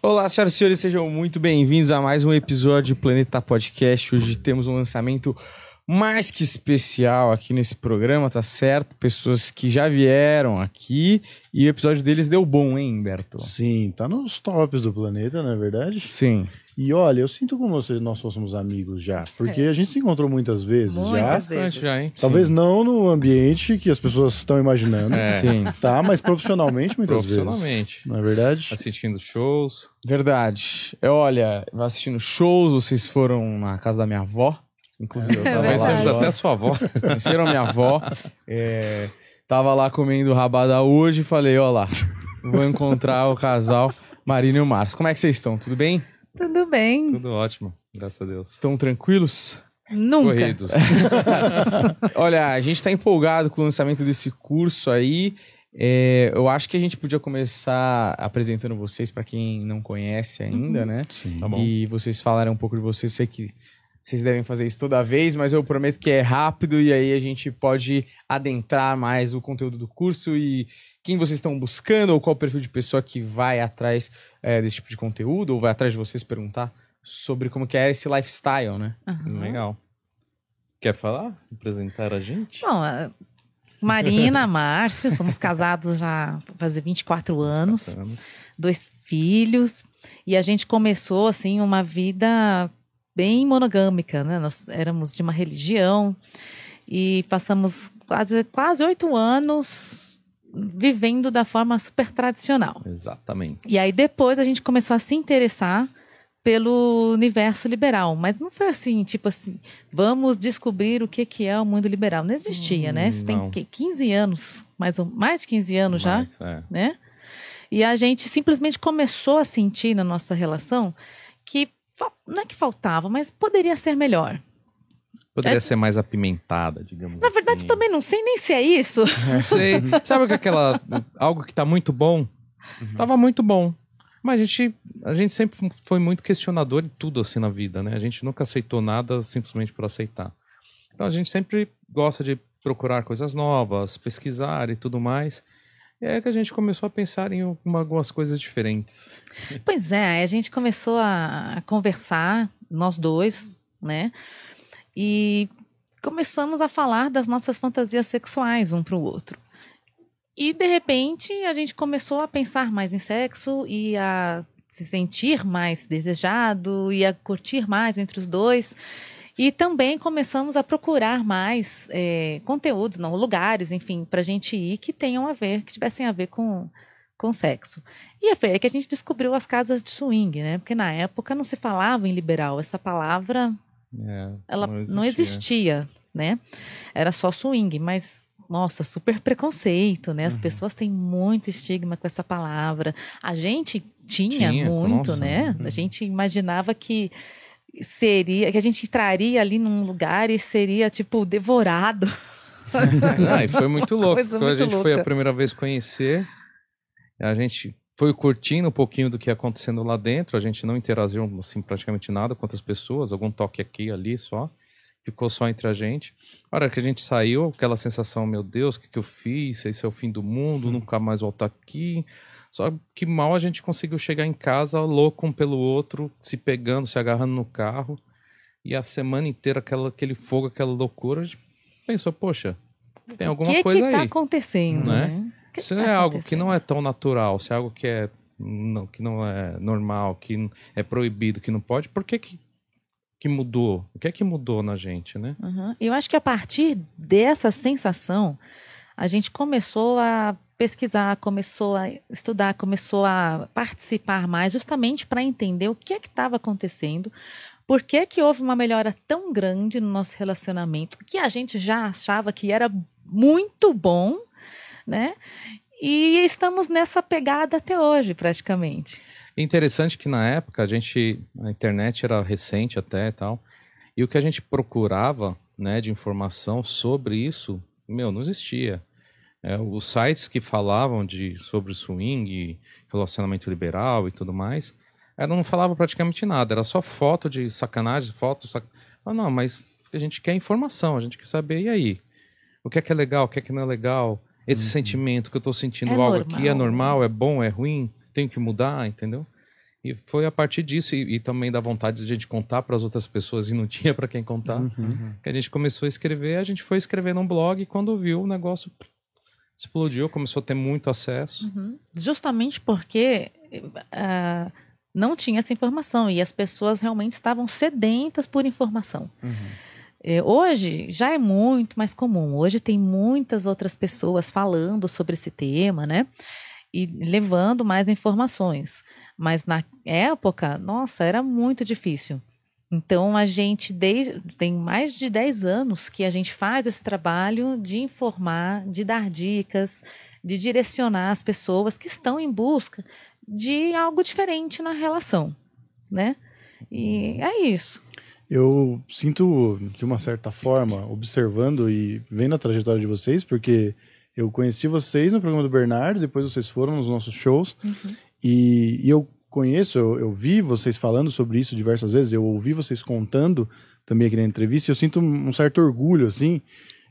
Olá, senhoras e senhores, sejam muito bem-vindos a mais um episódio de Planeta Podcast. Hoje temos um lançamento mais que especial aqui nesse programa, tá certo? Pessoas que já vieram aqui e o episódio deles deu bom, hein, Humberto? Sim, tá nos tops do planeta, não é verdade? Sim. E olha, eu sinto como se nós fôssemos amigos já, porque É. a gente se encontrou muitas vezes já. Muitas vezes. Bastante já, hein? Talvez não no ambiente que as pessoas estão imaginando, Sim, tá? Mas profissionalmente muitas Profissionalmente. vezes. Não é verdade? Assistindo shows. verdade. Eu, olha, eu assistindo shows, vocês foram na casa da minha avó. Inclusive, eu É lá. Conhecemos até a sua avó. Conheceram minha avó. É, tava lá comendo rabada hoje e falei, ó lá, vou encontrar o casal Marina e o Márcio. Como é que vocês estão? Tudo bem? Tudo bem? Tudo ótimo, graças a Deus. Estão tranquilos? Nunca. Corridos. Olha, a gente está empolgado com o lançamento desse curso aí. É, eu acho que a gente podia começar apresentando vocês para quem não conhece ainda, né? Sim. Tá bom. E vocês falaram um pouco de vocês. Sei que vocês devem fazer isso toda vez, mas eu prometo que é rápido e aí a gente pode adentrar mais o conteúdo do curso e quem vocês estão buscando ou qual o perfil de pessoa que vai atrás é, desse tipo de conteúdo ou vai atrás de vocês perguntar sobre como que é esse lifestyle, né? Aham. Legal. Quer falar? Apresentar a gente? Bom, a Marina, Márcio, somos casados já fazer 24 anos, dois filhos, e a gente começou assim uma vida bem monogâmica, né? Nós éramos de uma religião e passamos quase quase oito anos vivendo da forma super tradicional. Exatamente. E aí depois a gente começou a se interessar pelo universo liberal, mas não foi assim, tipo assim, vamos descobrir o que que é o mundo liberal. Não existia, né? Isso tem não. quê? 15 anos, mais, mais de 15 anos já, Mas, é. né? E a gente simplesmente começou a sentir na nossa relação que não é que faltava, mas poderia ser melhor. Poderia É- ser mais apimentada, digamos Na verdade, assim. também não sei nem se é isso. Não sei. Sabe que aquela. Algo que tá muito bom? Tava muito bom. Mas a gente, a gente sempre foi muito questionador de tudo assim na vida, né? A gente nunca aceitou nada simplesmente por aceitar. Então a gente sempre gosta de procurar coisas novas, pesquisar e tudo mais. É que a gente começou a pensar em uma- algumas coisas diferentes. Pois é, a gente começou a conversar, nós dois, né? E começamos a falar das nossas fantasias sexuais um para o outro. E de repente a gente começou a pensar mais em sexo e a se sentir mais desejado e a curtir mais entre os dois. E também começamos a procurar mais eh, conteúdos, não, lugares, enfim, para a gente ir que tenham a ver, que tivessem a ver com, com sexo. E foi aí que a gente descobriu as casas de swing, né? Porque na época não se falava em liberal. Essa palavra, É, ela não existia, né? Era só swing, mas nossa, super preconceito, né? As Uhum. pessoas têm muito estigma com essa palavra. A gente tinha, Tinha, muito, nossa. né? A gente imaginava que seria, que a gente entraria ali num lugar e seria tipo devorado. Ah, e foi muito louco. Coisa Quando a gente foi a louca. primeira vez conhecer, a gente foi curtindo um pouquinho do que ia acontecendo lá dentro. A gente não interagiu assim, praticamente nada com outras pessoas, algum toque aqui ali só. Ficou só entre a gente. A hora que a gente saiu, aquela sensação, meu Deus, o que, que eu fiz? Esse é o fim do mundo, nunca mais voltar aqui. Só que mal a gente conseguiu chegar em casa, louco um pelo outro, se pegando, se agarrando no carro. E a semana inteira, aquela, aquele fogo, aquela loucura, a gente pensou, poxa, tem O alguma que coisa que tá aí. acontecendo, Né? né? O que Se que é tá algo que não é tão natural, se é algo que é não, que não é normal, que é proibido, que não pode, por que que, que mudou? O que é que mudou na gente, né? Uhum. Eu acho que a partir dessa sensação, a gente começou a pesquisar, começou a estudar, começou a participar mais, justamente para entender o que é que estava acontecendo, por que, que houve uma melhora tão grande no nosso relacionamento, que a gente já achava que era muito bom, né? E estamos nessa pegada até hoje, praticamente. Interessante que na época a gente, a internet era recente até e tal, e o que a gente procurava, né, de informação sobre isso, meu, não existia. É, os sites que falavam de sobre swing, relacionamento liberal e tudo mais, ela não falava praticamente nada, era só foto de sacanagem, foto, sac... ah, não, mas a gente quer informação, a gente quer saber e aí, o que é que é legal, o que é que não é legal, esse uhum. sentimento que eu estou sentindo é algo normal. aqui é normal, é bom, é ruim, tenho que mudar, entendeu? E foi a partir disso e, e também da vontade de a gente contar para as outras pessoas e não tinha para quem contar, uhum. que a gente começou a escrever. A gente foi escrever num blog e quando viu o negócio explodiu, começou a ter muito acesso. Uhum. Justamente porque uh, não tinha essa informação e as pessoas realmente estavam sedentas por informação. Uhum. É, hoje já é muito mais comum. Hoje tem muitas outras pessoas falando sobre esse tema, né? E levando mais informações. Mas na época, nossa, era muito difícil. Então a gente desde, tem mais de 10 anos que a gente faz esse trabalho de informar, de dar dicas, de direcionar as pessoas que estão em busca de algo diferente na relação, né? E é isso. Eu sinto, de uma certa forma, observando e vendo a trajetória de vocês, porque eu conheci vocês no programa do Bernardo, depois vocês foram nos nossos shows, uhum. e, e, eu conheço, eu, eu, vi vocês falando sobre isso diversas vezes, eu ouvi vocês contando também aqui na entrevista, e eu sinto um certo orgulho, assim,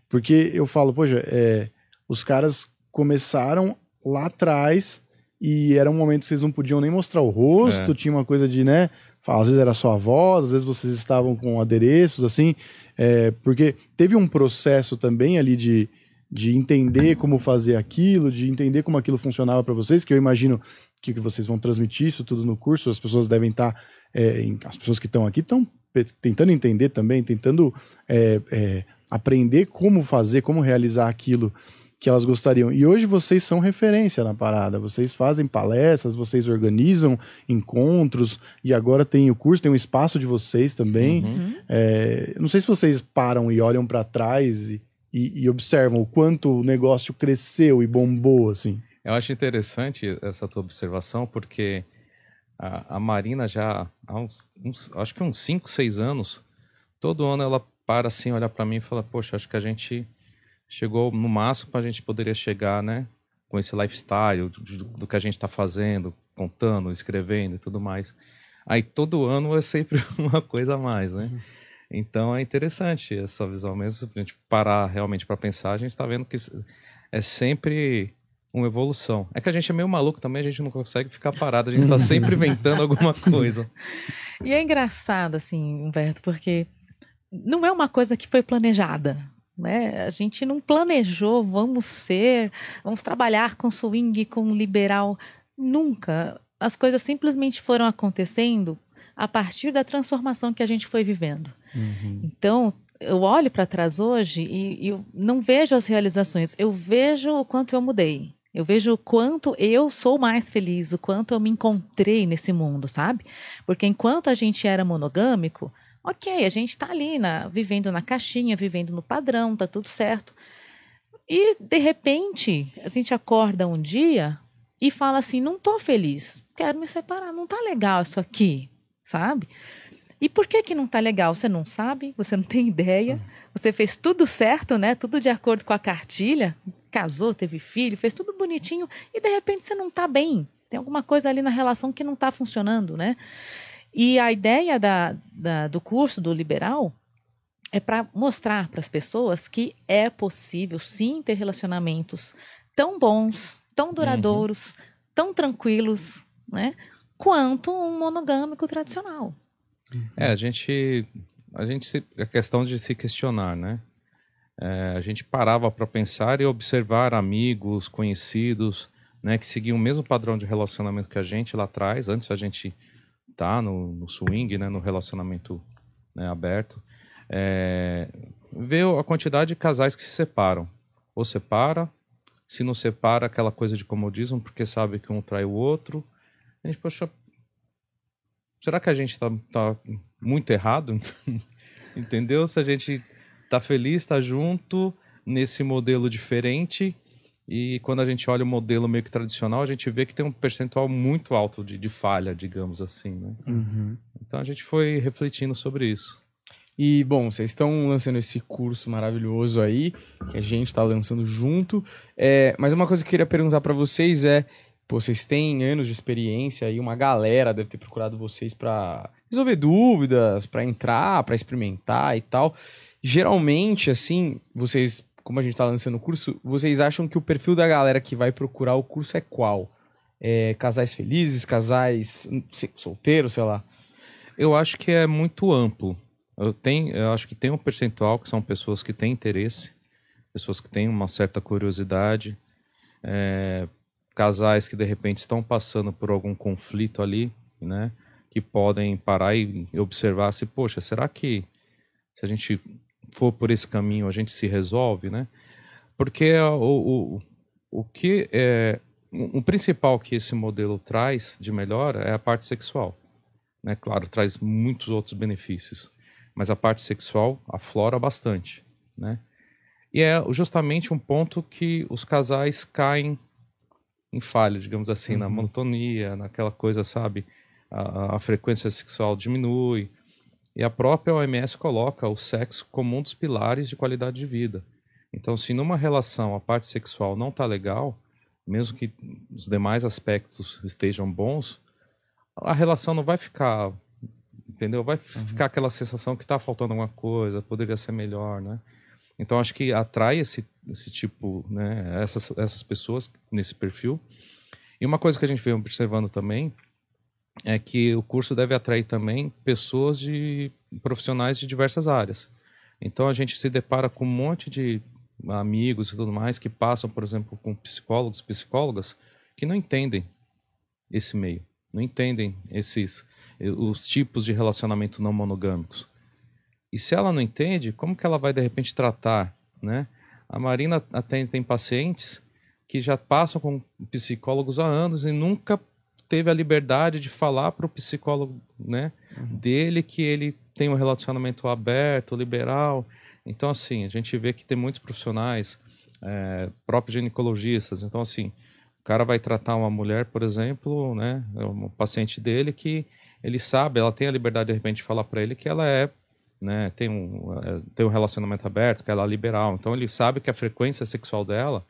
porque eu falo, poxa, é, os caras começaram lá atrás e era um momento que vocês não podiam nem mostrar o rosto, tinha uma coisa de, né, às vezes era só a voz, às vezes vocês estavam com adereços, assim, é, porque teve um processo também ali de, de entender como fazer aquilo, de entender como aquilo funcionava para vocês, que eu imagino que, que vocês vão transmitir isso tudo no curso, as pessoas devem estar, tá, é, em, as pessoas que estão aqui estão tentando entender também, tentando é, é, aprender como fazer, como realizar aquilo que elas gostariam. E hoje vocês são referência na parada. Vocês fazem palestras, vocês organizam encontros e agora tem o curso, tem um espaço de vocês também. Uhum. É, não sei se vocês param e olham para trás e, e, e, observam o quanto o negócio cresceu e bombou assim. Eu acho interessante essa tua observação porque a, a Marina já há uns, uns, acho que uns 5, 6 anos, todo ano ela para assim, olha para mim e fala: "Poxa, acho que a gente chegou no máximo para a gente poderia chegar, né? Com esse lifestyle do, do que a gente está fazendo, contando, escrevendo e tudo mais. Aí todo ano é sempre uma coisa a mais, né? Então é interessante essa visão mesmo. Se a gente parar realmente para pensar, a gente está vendo que é sempre uma evolução. É que a gente é meio maluco também, a gente não consegue ficar parado, a gente está sempre inventando alguma coisa. E é engraçado, assim, Humberto, porque não é uma coisa que foi planejada. Né? A gente não planejou, vamos ser, vamos trabalhar com swing, com liberal. Nunca. As coisas simplesmente foram acontecendo a partir da transformação que a gente foi vivendo. Uhum. Então, eu olho para trás hoje e, e eu não vejo as realizações, eu vejo o quanto eu mudei. Eu vejo o quanto eu sou mais feliz, o quanto eu me encontrei nesse mundo, sabe? Porque enquanto a gente era monogâmico, Ok, a gente está ali, na, vivendo na caixinha, vivendo no padrão, tá tudo certo. E, de repente, a gente acorda um dia e fala assim: não tô feliz, quero me separar, não tá legal isso aqui, sabe? E por que que não tá legal? Você não sabe, você não tem ideia, você fez tudo certo, né? Tudo de acordo com a cartilha, casou, teve filho, fez tudo bonitinho e de repente você não tá bem. Tem alguma coisa ali na relação que não tá funcionando, né? E a ideia da, da, do curso do Liberal é para mostrar para as pessoas que é possível sim ter relacionamentos tão bons, tão duradouros, uhum. tão tranquilos, né, quanto um monogâmico tradicional. É, a gente, a gente se, a questão de se questionar, né? É, a gente parava para pensar e observar amigos, conhecidos, né, que seguiam o mesmo padrão de relacionamento que a gente lá atrás, antes a gente tá no, no swing, né, no relacionamento né, aberto, é, ver a quantidade de casais que se separam. Ou separa, se não separa aquela coisa de comodismo, porque sabe que um trai o outro. A gente, poxa, será que a gente tá, tá muito errado? Entendeu? Se a gente tá feliz, tá junto nesse modelo diferente e quando a gente olha o modelo meio que tradicional, a gente vê que tem um percentual muito alto de, de falha, digamos assim, né? Uhum. Então a gente foi refletindo sobre isso. E, bom, vocês estão lançando esse curso maravilhoso aí, que a gente está lançando junto. É, mas uma coisa que eu queria perguntar para vocês é: pô, vocês têm anos de experiência aí, uma galera deve ter procurado vocês para resolver dúvidas, para entrar, para experimentar e tal. Geralmente, assim, vocês, como a gente está lançando o curso, vocês acham que o perfil da galera que vai procurar o curso é qual? É, casais felizes, casais solteiros, sei lá. Eu acho que é muito amplo eu, tenho, eu acho que tem um percentual que são pessoas que têm interesse, pessoas que têm uma certa curiosidade, é, casais que de repente estão passando por algum conflito ali, né? Que podem parar e observar se, poxa, será que se a gente for por esse caminho a gente se resolve, né? Porque o, o, o que é o principal que esse modelo traz de melhor é a parte sexual, né? Claro, traz muitos outros benefícios, mas a parte sexual aflora bastante, né? E é justamente um ponto que os casais caem em falha, digamos assim, uhum. na monotonia, naquela coisa, sabe? A, a, frequência sexual diminui. E a própria OMS coloca o sexo como um dos pilares de qualidade de vida. Então, se numa relação a parte sexual não está legal, mesmo que os demais aspectos estejam bons, a relação não vai ficar entendeu? Vai uhum. ficar aquela sensação que está faltando alguma coisa, poderia ser melhor, né? Então acho que atrai esse, esse tipo, né, essas, essas pessoas nesse perfil. E uma coisa que a gente vem observando também é que o curso deve atrair também pessoas de profissionais de diversas áreas. Então a gente se depara com um monte de amigos e tudo mais que passam, por exemplo, com psicólogos, psicólogas que não entendem esse meio, não entendem esses os tipos de relacionamento não monogâmicos. E se ela não entende, como que ela vai de repente tratar, né? A Marina até tem pacientes que já passam com psicólogos há anos e nunca teve a liberdade de falar para o psicólogo, né, uhum. dele que ele tem um relacionamento aberto, liberal. Então assim, a gente vê que tem muitos profissionais, é, próprios ginecologistas. Então assim, o cara vai tratar uma mulher, por exemplo, né, é um paciente dele que ele sabe, ela tem a liberdade de repente de falar para ele que ela é, né, tem um, é, tem um relacionamento aberto, que ela é liberal. Então ele sabe que a frequência sexual dela,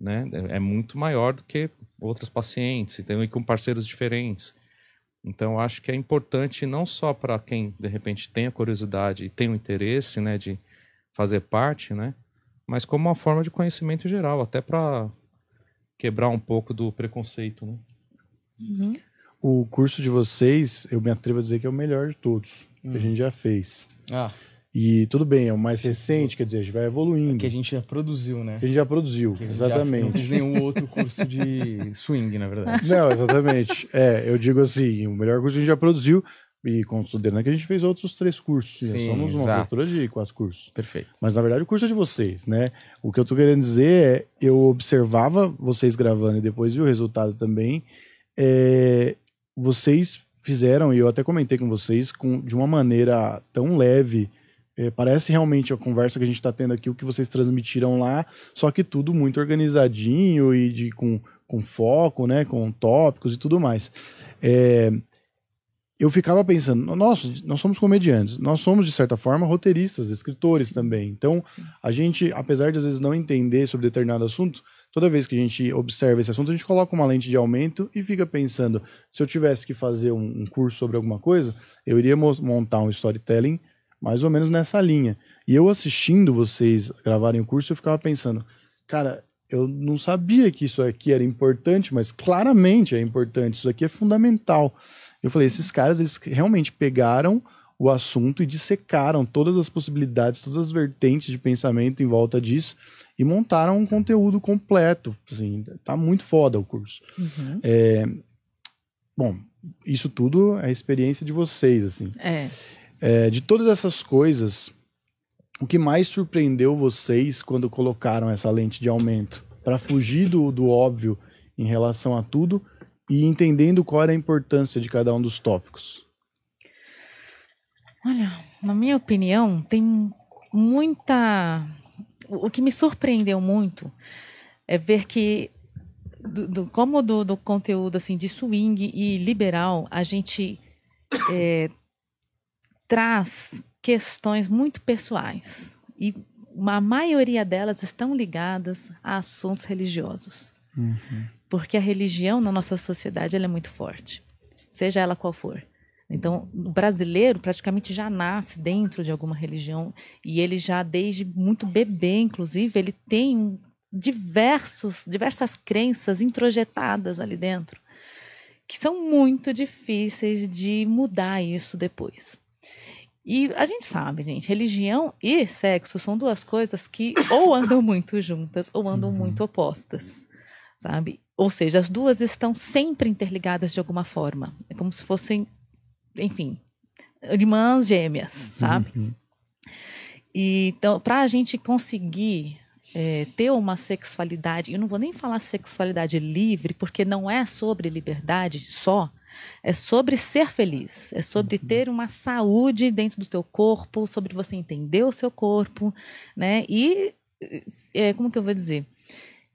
né, é muito maior do que outras pacientes, então, e com parceiros diferentes. Então acho que é importante não só para quem de repente tem a curiosidade e tem o interesse, né, de fazer parte, né, mas como uma forma de conhecimento geral, até para quebrar um pouco do preconceito, né? Uhum o curso de vocês, eu me atrevo a dizer que é o melhor de todos hum. que a hum. gente já fez. Ah. E tudo bem, é o mais recente, quer dizer, a gente vai evoluindo. É que a gente já produziu, né? Que a gente já produziu, que exatamente. Já não fiz nenhum outro curso de swing, na verdade. Não, exatamente. É, eu digo assim, o melhor curso que a gente já produziu, e considerando que a gente fez outros três cursos. Sim, somos uma cultura de quatro cursos. Perfeito. Mas na verdade o curso é de vocês, né? O que eu tô querendo dizer é, eu observava vocês gravando e depois vi o resultado também. É, vocês fizeram, e eu até comentei com vocês, com, de uma maneira tão leve. É, parece realmente a conversa que a gente está tendo aqui, o que vocês transmitiram lá, só que tudo muito organizadinho e de, com, com foco, né, com tópicos e tudo mais. É, eu ficava pensando, nós, nós somos comediantes, nós somos, de certa forma, roteiristas, escritores também. Então, a gente, apesar de às vezes não entender sobre determinado assunto, toda vez que a gente observa esse assunto, a gente coloca uma lente de aumento e fica pensando: se eu tivesse que fazer um, um curso sobre alguma coisa, eu iria montar um storytelling mais ou menos nessa linha. E eu assistindo vocês gravarem o curso, eu ficava pensando, cara, eu não sabia que isso aqui era importante, mas claramente é importante, isso aqui é fundamental. Eu falei, esses caras, eles realmente pegaram o assunto e dissecaram todas as possibilidades, todas as vertentes de pensamento em volta disso e montaram um conteúdo completo. Assim, tá muito foda o curso. Uhum. É, bom, isso tudo é a experiência de vocês, assim. É. é. De todas essas coisas, o que mais surpreendeu vocês quando colocaram essa lente de aumento para fugir do, do óbvio em relação a tudo e entendendo qual era a importância de cada um dos tópicos? Olha, na minha opinião, tem muita. O que me surpreendeu muito é ver que, do, do, como do, do, conteúdo assim de swing e liberal, a gente é, traz questões muito pessoais e a maioria delas estão ligadas a assuntos religiosos. Uhum. Porque a religião na nossa sociedade é muito forte, seja ela qual for. Então, o brasileiro praticamente já nasce dentro de alguma religião e ele já desde muito bebê, inclusive, ele tem diversos diversas crenças introjetadas ali dentro que são muito difíceis de mudar isso depois. E a gente sabe, gente, religião e sexo são duas coisas que ou andam muito juntas ou andam uhum. muito opostas, sabe? Ou seja, as duas estão sempre interligadas de alguma forma. É como se fossem, enfim, irmãs gêmeas, sabe? Uhum. E, então, para a gente conseguir é, ter uma sexualidade, eu não vou nem falar sexualidade livre, porque não é sobre liberdade só, é sobre ser feliz, é sobre uhum. ter uma saúde dentro do seu corpo, sobre você entender o seu corpo, né? E é, como que eu vou dizer?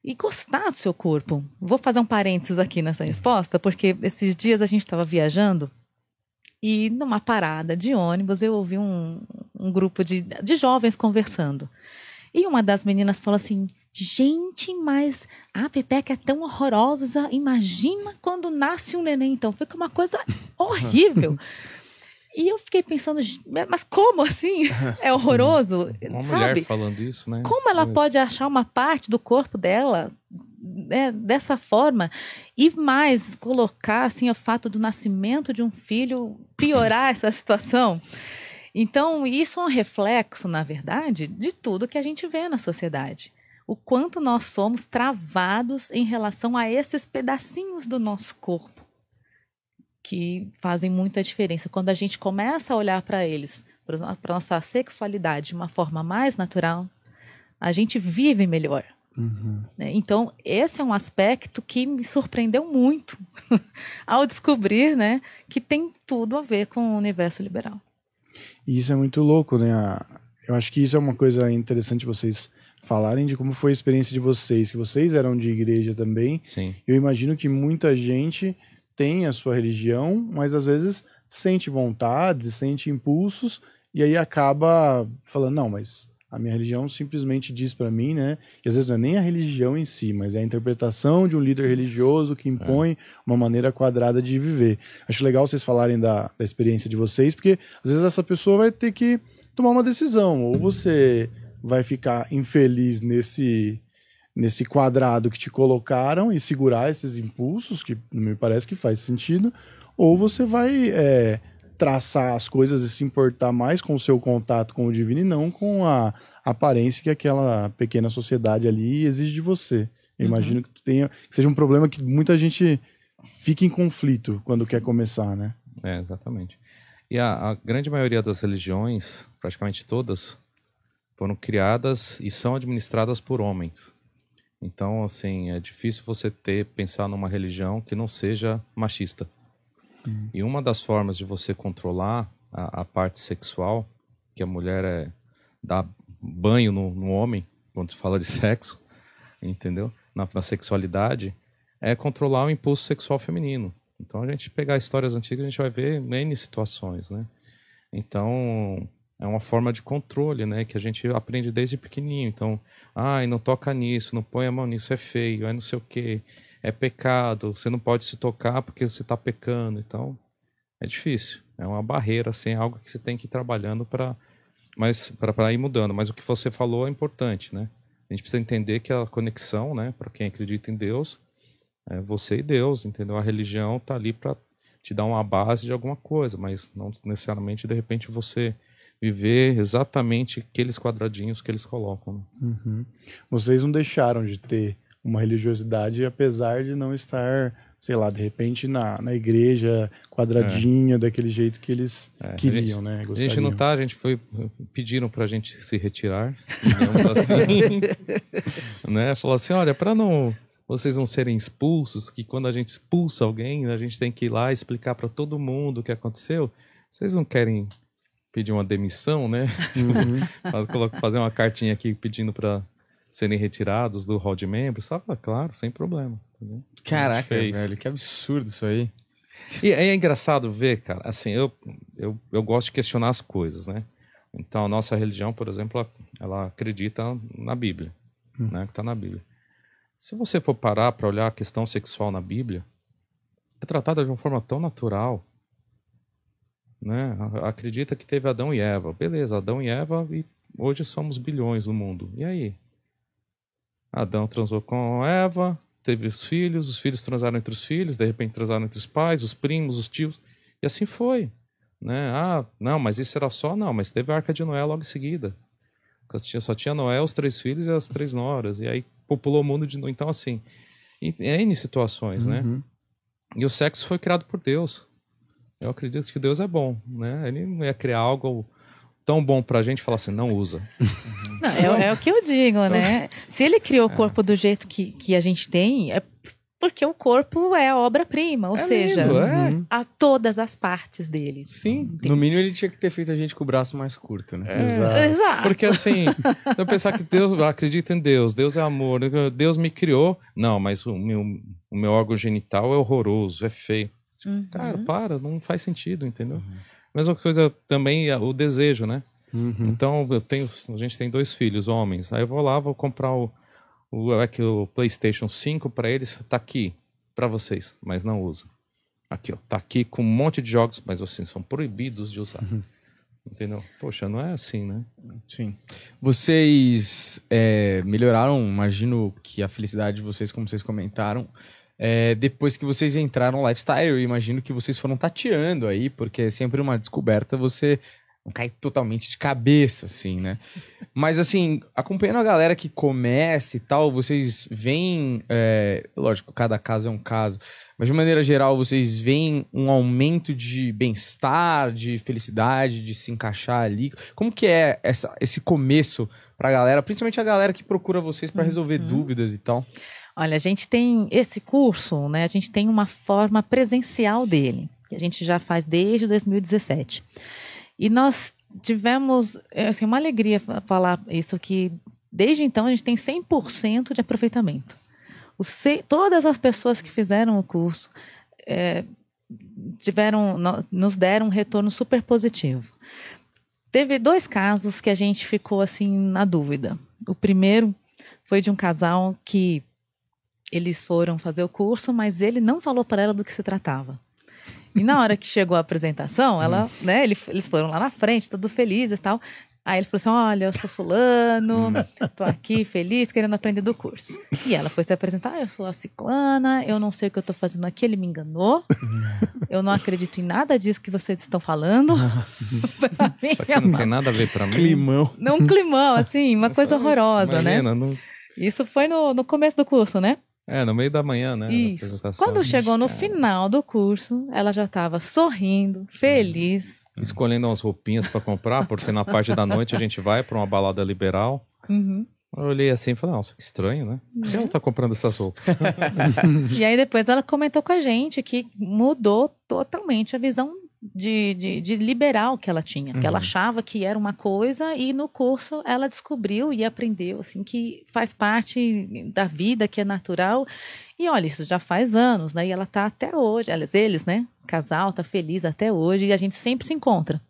E gostar do seu corpo. Vou fazer um parênteses aqui nessa resposta, porque esses dias a gente estava viajando e numa parada de ônibus eu ouvi um, um grupo de, de jovens conversando. E uma das meninas falou assim: Gente, mas a Pepeca é tão horrorosa. Imagina quando nasce um neném. Então, fica uma coisa horrível. E eu fiquei pensando, mas como assim? É horroroso? Uma sabe? mulher falando isso, né? Como ela pode achar uma parte do corpo dela né, dessa forma? E mais, colocar assim, o fato do nascimento de um filho piorar essa situação? Então, isso é um reflexo, na verdade, de tudo que a gente vê na sociedade o quanto nós somos travados em relação a esses pedacinhos do nosso corpo que fazem muita diferença. Quando a gente começa a olhar para eles, para a nossa sexualidade de uma forma mais natural, a gente vive melhor. Uhum. Né? Então, esse é um aspecto que me surpreendeu muito ao descobrir né, que tem tudo a ver com o universo liberal. E isso é muito louco, né? Eu acho que isso é uma coisa interessante vocês falarem de como foi a experiência de vocês, que vocês eram de igreja também. Sim. Eu imagino que muita gente tem a sua religião, mas às vezes sente vontades, sente impulsos e aí acaba falando, não, mas a minha religião simplesmente diz para mim, né? E às vezes não é nem a religião em si, mas é a interpretação de um líder religioso que impõe é. uma maneira quadrada de viver. Acho legal vocês falarem da, da experiência de vocês, porque às vezes essa pessoa vai ter que tomar uma decisão. Ou você vai ficar infeliz nesse nesse quadrado que te colocaram e segurar esses impulsos, que me parece que faz sentido, ou você vai é, traçar as coisas e se importar mais com o seu contato com o divino e não com a aparência que aquela pequena sociedade ali exige de você. Eu uhum. imagino que, tenha, que seja um problema que muita gente fica em conflito quando Sim. quer começar, né? É, exatamente. E a, a grande maioria das religiões, praticamente todas, foram criadas e são administradas por homens. Então, assim, é difícil você ter pensar numa religião que não seja machista. Uhum. E uma das formas de você controlar a, a, parte sexual, que a mulher é dar banho no, no homem quando se fala de sexo, entendeu? Na, na, sexualidade, é controlar o impulso sexual feminino. Então, a gente pegar histórias antigas, a gente vai ver N situações, né? Então, é uma forma de controle, né? Que a gente aprende desde pequenininho. Então, ai, não toca nisso, não põe a mão nisso, é feio, é não sei o quê, é pecado, você não pode se tocar porque você está pecando. Então, é difícil. É uma barreira, assim, é algo que você tem que ir trabalhando para mas para ir mudando. Mas o que você falou é importante, né? A gente precisa entender que a conexão, né, para quem acredita em Deus, é você e Deus, entendeu? A religião está ali para te dar uma base de alguma coisa, mas não necessariamente de repente você viver exatamente aqueles quadradinhos que eles colocam. Né? Uhum. Vocês não deixaram de ter uma religiosidade, apesar de não estar sei lá, de repente na, na igreja quadradinha, daquele jeito que eles queriam, né? A gente Gostariam. não tá, a gente foi. Pediram pra gente se retirar. assim. né? Falou assim: olha, pra não. Vocês não serem expulsos, que quando a gente expulsa alguém, a gente tem que ir lá explicar pra todo mundo o que aconteceu. Vocês não querem pedir uma demissão, né? Coloca- Fazer uma cartinha aqui pedindo pra serem retirados do hall de membros. Tava claro, sem problema. entendeu? Caraca, velho, que absurdo isso aí. E é engraçado ver, cara, assim, eu, eu, eu gosto de questionar as coisas, né? Então, a nossa religião, por exemplo, ela, ela acredita na Bíblia, né? Que está na Bíblia. Se você for parar para olhar a questão sexual na Bíblia, é tratada de uma forma tão natural, né? Acredita que teve Adão e Eva. Beleza, Adão e Eva e hoje somos bilhões no mundo. E aí? Adão transou com Eva, teve os filhos, os filhos transaram entre os filhos, de repente transaram entre os pais, os primos, os tios, e assim foi. Né? Ah, não, mas isso era só, não, mas teve a Arca de Noé logo em seguida. Só tinha, só tinha Noé, os três filhos e as três noras, e aí populou o mundo de novo. Então, assim, em em N situações, né? Uhum. E o sexo foi criado por Deus. Eu acredito que Deus é bom, né? Ele não ia criar algo tão bom pra gente e falar assim, não usa. Não, é, é o que eu digo, né? Se ele criou o É. corpo do jeito que, que a gente tem, é porque o corpo é a obra-prima, ou É seja, lindo, é. a todas as partes dele. Sim. No mínimo, ele tinha que ter feito a gente com o braço mais curto, né? Exato. Exato. Porque assim, eu pensar que Deus eu acredito em Deus, Deus é amor, Deus me criou. Não, mas o meu, o meu órgão genital é horroroso, é feio. Uhum. Cara, para, não faz sentido, entendeu? Mesma coisa também é o desejo, né? Uhum. Então, eu tenho, a gente tem dois filhos, homens. Aí eu vou lá, vou comprar o, o, é que o PlayStation 5 para eles, tá aqui para vocês, mas não usa. Aqui, ó, tá aqui com um monte de jogos, mas assim, são proibidos de usar. Entendeu? Poxa, não é assim, né? Sim. Vocês é, melhoraram, imagino que a felicidade de vocês, como vocês comentaram, é, depois que vocês entraram no lifestyle. Eu imagino que vocês foram tateando aí, porque é sempre uma descoberta, você não cai totalmente de cabeça, assim, né? Mas, assim, acompanhando a galera que começa e tal, vocês veem. é, lógico, cada caso é um caso, mas de maneira geral, vocês veem um aumento de bem-estar, de felicidade, de se encaixar ali. Como que é essa, esse começo pra galera, principalmente a galera que procura vocês pra resolver dúvidas e tal? Olha, a gente tem esse curso, né? A gente tem uma forma presencial dele, que a gente já faz desde 2017. E nós tivemos é, assim, uma alegria fa- falar isso, que desde então a gente tem 100% de aproveitamento. O todas as pessoas que fizeram o curso é, tiveram, no- nos deram um retorno super positivo. Teve dois casos que a gente ficou assim na dúvida. O primeiro foi de um casal que eles foram fazer o curso, mas ele não falou para ela do que se tratava. E na hora que chegou a apresentação, ela, né, ele- eles foram lá na frente, todos felizes e tal. Aí ele falou assim: Olha, eu sou fulano, tô aqui feliz, querendo aprender do curso. E ela foi se apresentar: "Ah, Eu sou a ciclana, eu não sei o que eu tô fazendo aqui, ele me enganou. Eu não acredito em nada disso que vocês estão falando. Pra mim, Isso aqui não tem nada a ver pra mim. Climão. não um climão, assim, uma coisa horrorosa, né? Imagina, no- Isso foi no, no começo do curso, né? É, no meio da manhã, né? Isso. Quando chegou no final do curso, ela já estava sorrindo, feliz. Escolhendo umas roupinhas pra comprar, porque na parte da noite a gente vai pra uma balada liberal. Uhum. Eu olhei assim e falei, nossa, que estranho, né? Por que ela tá comprando essas roupas? E aí depois ela comentou com a gente que mudou totalmente a visão de, de, de liberal que ela tinha. Que ela achava que era uma coisa e no curso ela descobriu e aprendeu assim que faz parte da vida, que é natural. E olha, isso já faz anos, né? E ela tá até hoje, eles, eles né? Casal tá feliz até hoje e a gente sempre se encontra.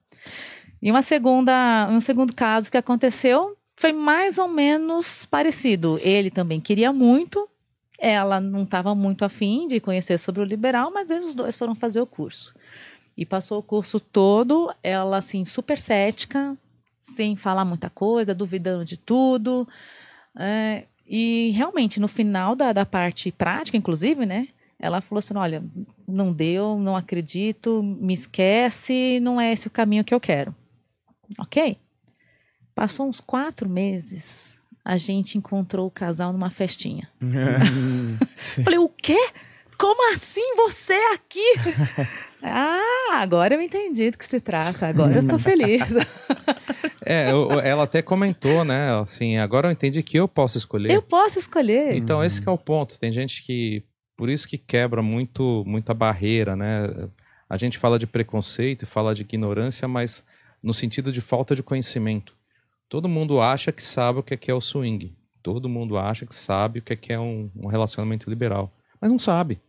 E uma segunda, um segundo caso que aconteceu foi mais ou menos parecido. Ele também queria muito, ela não estava muito afim de conhecer sobre o liberal, mas eles dois foram fazer o curso. E passou o curso todo, ela assim, super cética, sem falar muita coisa, duvidando de tudo. É, e realmente, no final da, da parte prática, inclusive, né? Ela falou assim: olha, não deu, não acredito, me esquece, não é esse o caminho que eu quero. Ok. Passou uns quatro meses, a gente encontrou o casal numa festinha. Falei, o quê? como assim você aqui? ah, agora eu entendi do que se trata, agora eu tô feliz. É, eu- ela até comentou, né? Assim, agora eu entendi que eu posso escolher. eu posso escolher. Então, esse é o ponto. Tem gente que. Por isso que quebra muito, muita barreira, né? A gente fala de preconceito e fala de ignorância, mas no sentido de falta de conhecimento. Todo mundo acha que sabe o que é que é o swing. Todo mundo acha que sabe o que é que é um relacionamento liberal. Mas não sabe.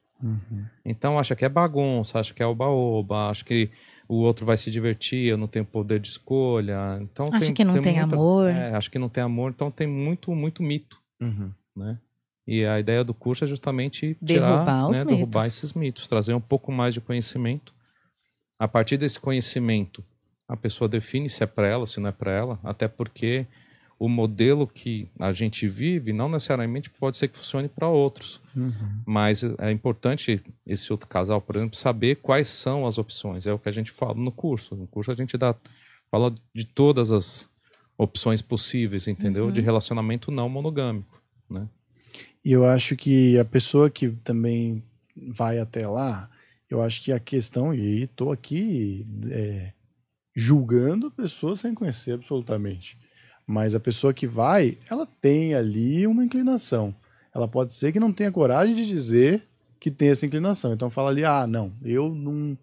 Então acha que é bagunça, acha que é oba-oba, acha que o outro vai se divertir, eu não tenho poder de escolha. Então Acha que não tem amor. É, acha que não tem amor. Então tem muito, muito mito Uhum. né? E a ideia do curso é justamente Derrubar tirar, né, derrubar esses mitos, trazer um pouco mais de conhecimento. A partir desse conhecimento, a pessoa define se é para ela, se não é para ela, até porque o modelo que a gente vive não necessariamente pode ser que funcione para outros. Mas é importante esse outro casal, por exemplo, saber quais são as opções. É o que a gente fala no curso. No curso a gente dá fala de todas as opções possíveis, entendeu? De relacionamento não monogâmico, né? E eu acho que a pessoa que também vai até lá, eu acho que a questão, e estou aqui é, julgando a pessoa sem conhecer absolutamente. Mas a pessoa que vai, ela tem ali uma inclinação. Ela pode ser que não tenha coragem de dizer que tem essa inclinação. Então fala ali, ah, não, eu não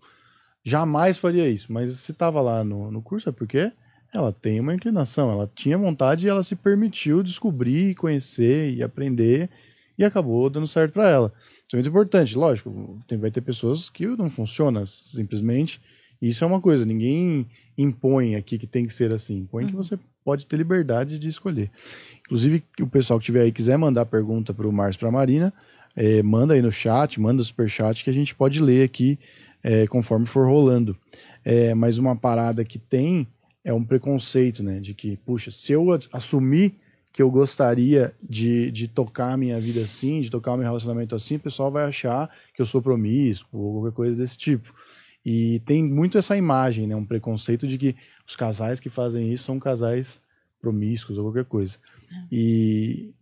jamais faria isso. Mas se estava lá no, no curso, é porque ela tem uma inclinação, ela tinha vontade e ela se permitiu descobrir, conhecer e aprender e acabou dando certo para ela. Isso é muito importante, lógico, tem, vai ter pessoas que não funciona simplesmente. Isso é uma coisa, ninguém impõe aqui que tem que ser assim, impõe que você pode ter liberdade de escolher. Inclusive, o pessoal que tiver aí quiser mandar pergunta para o Márcio para a Marina, eh, manda aí no chat, manda super chat que a gente pode ler aqui eh, conforme for rolando. Eh, mas uma parada que tem é um preconceito, né? De que, puxa, se eu assumir que eu gostaria de, de tocar a minha vida assim, de tocar o meu relacionamento assim, o pessoal vai achar que eu sou promíscuo ou qualquer coisa desse tipo. E tem muito essa imagem, né? Um preconceito de que os casais que fazem isso são casais promíscuos ou qualquer coisa. E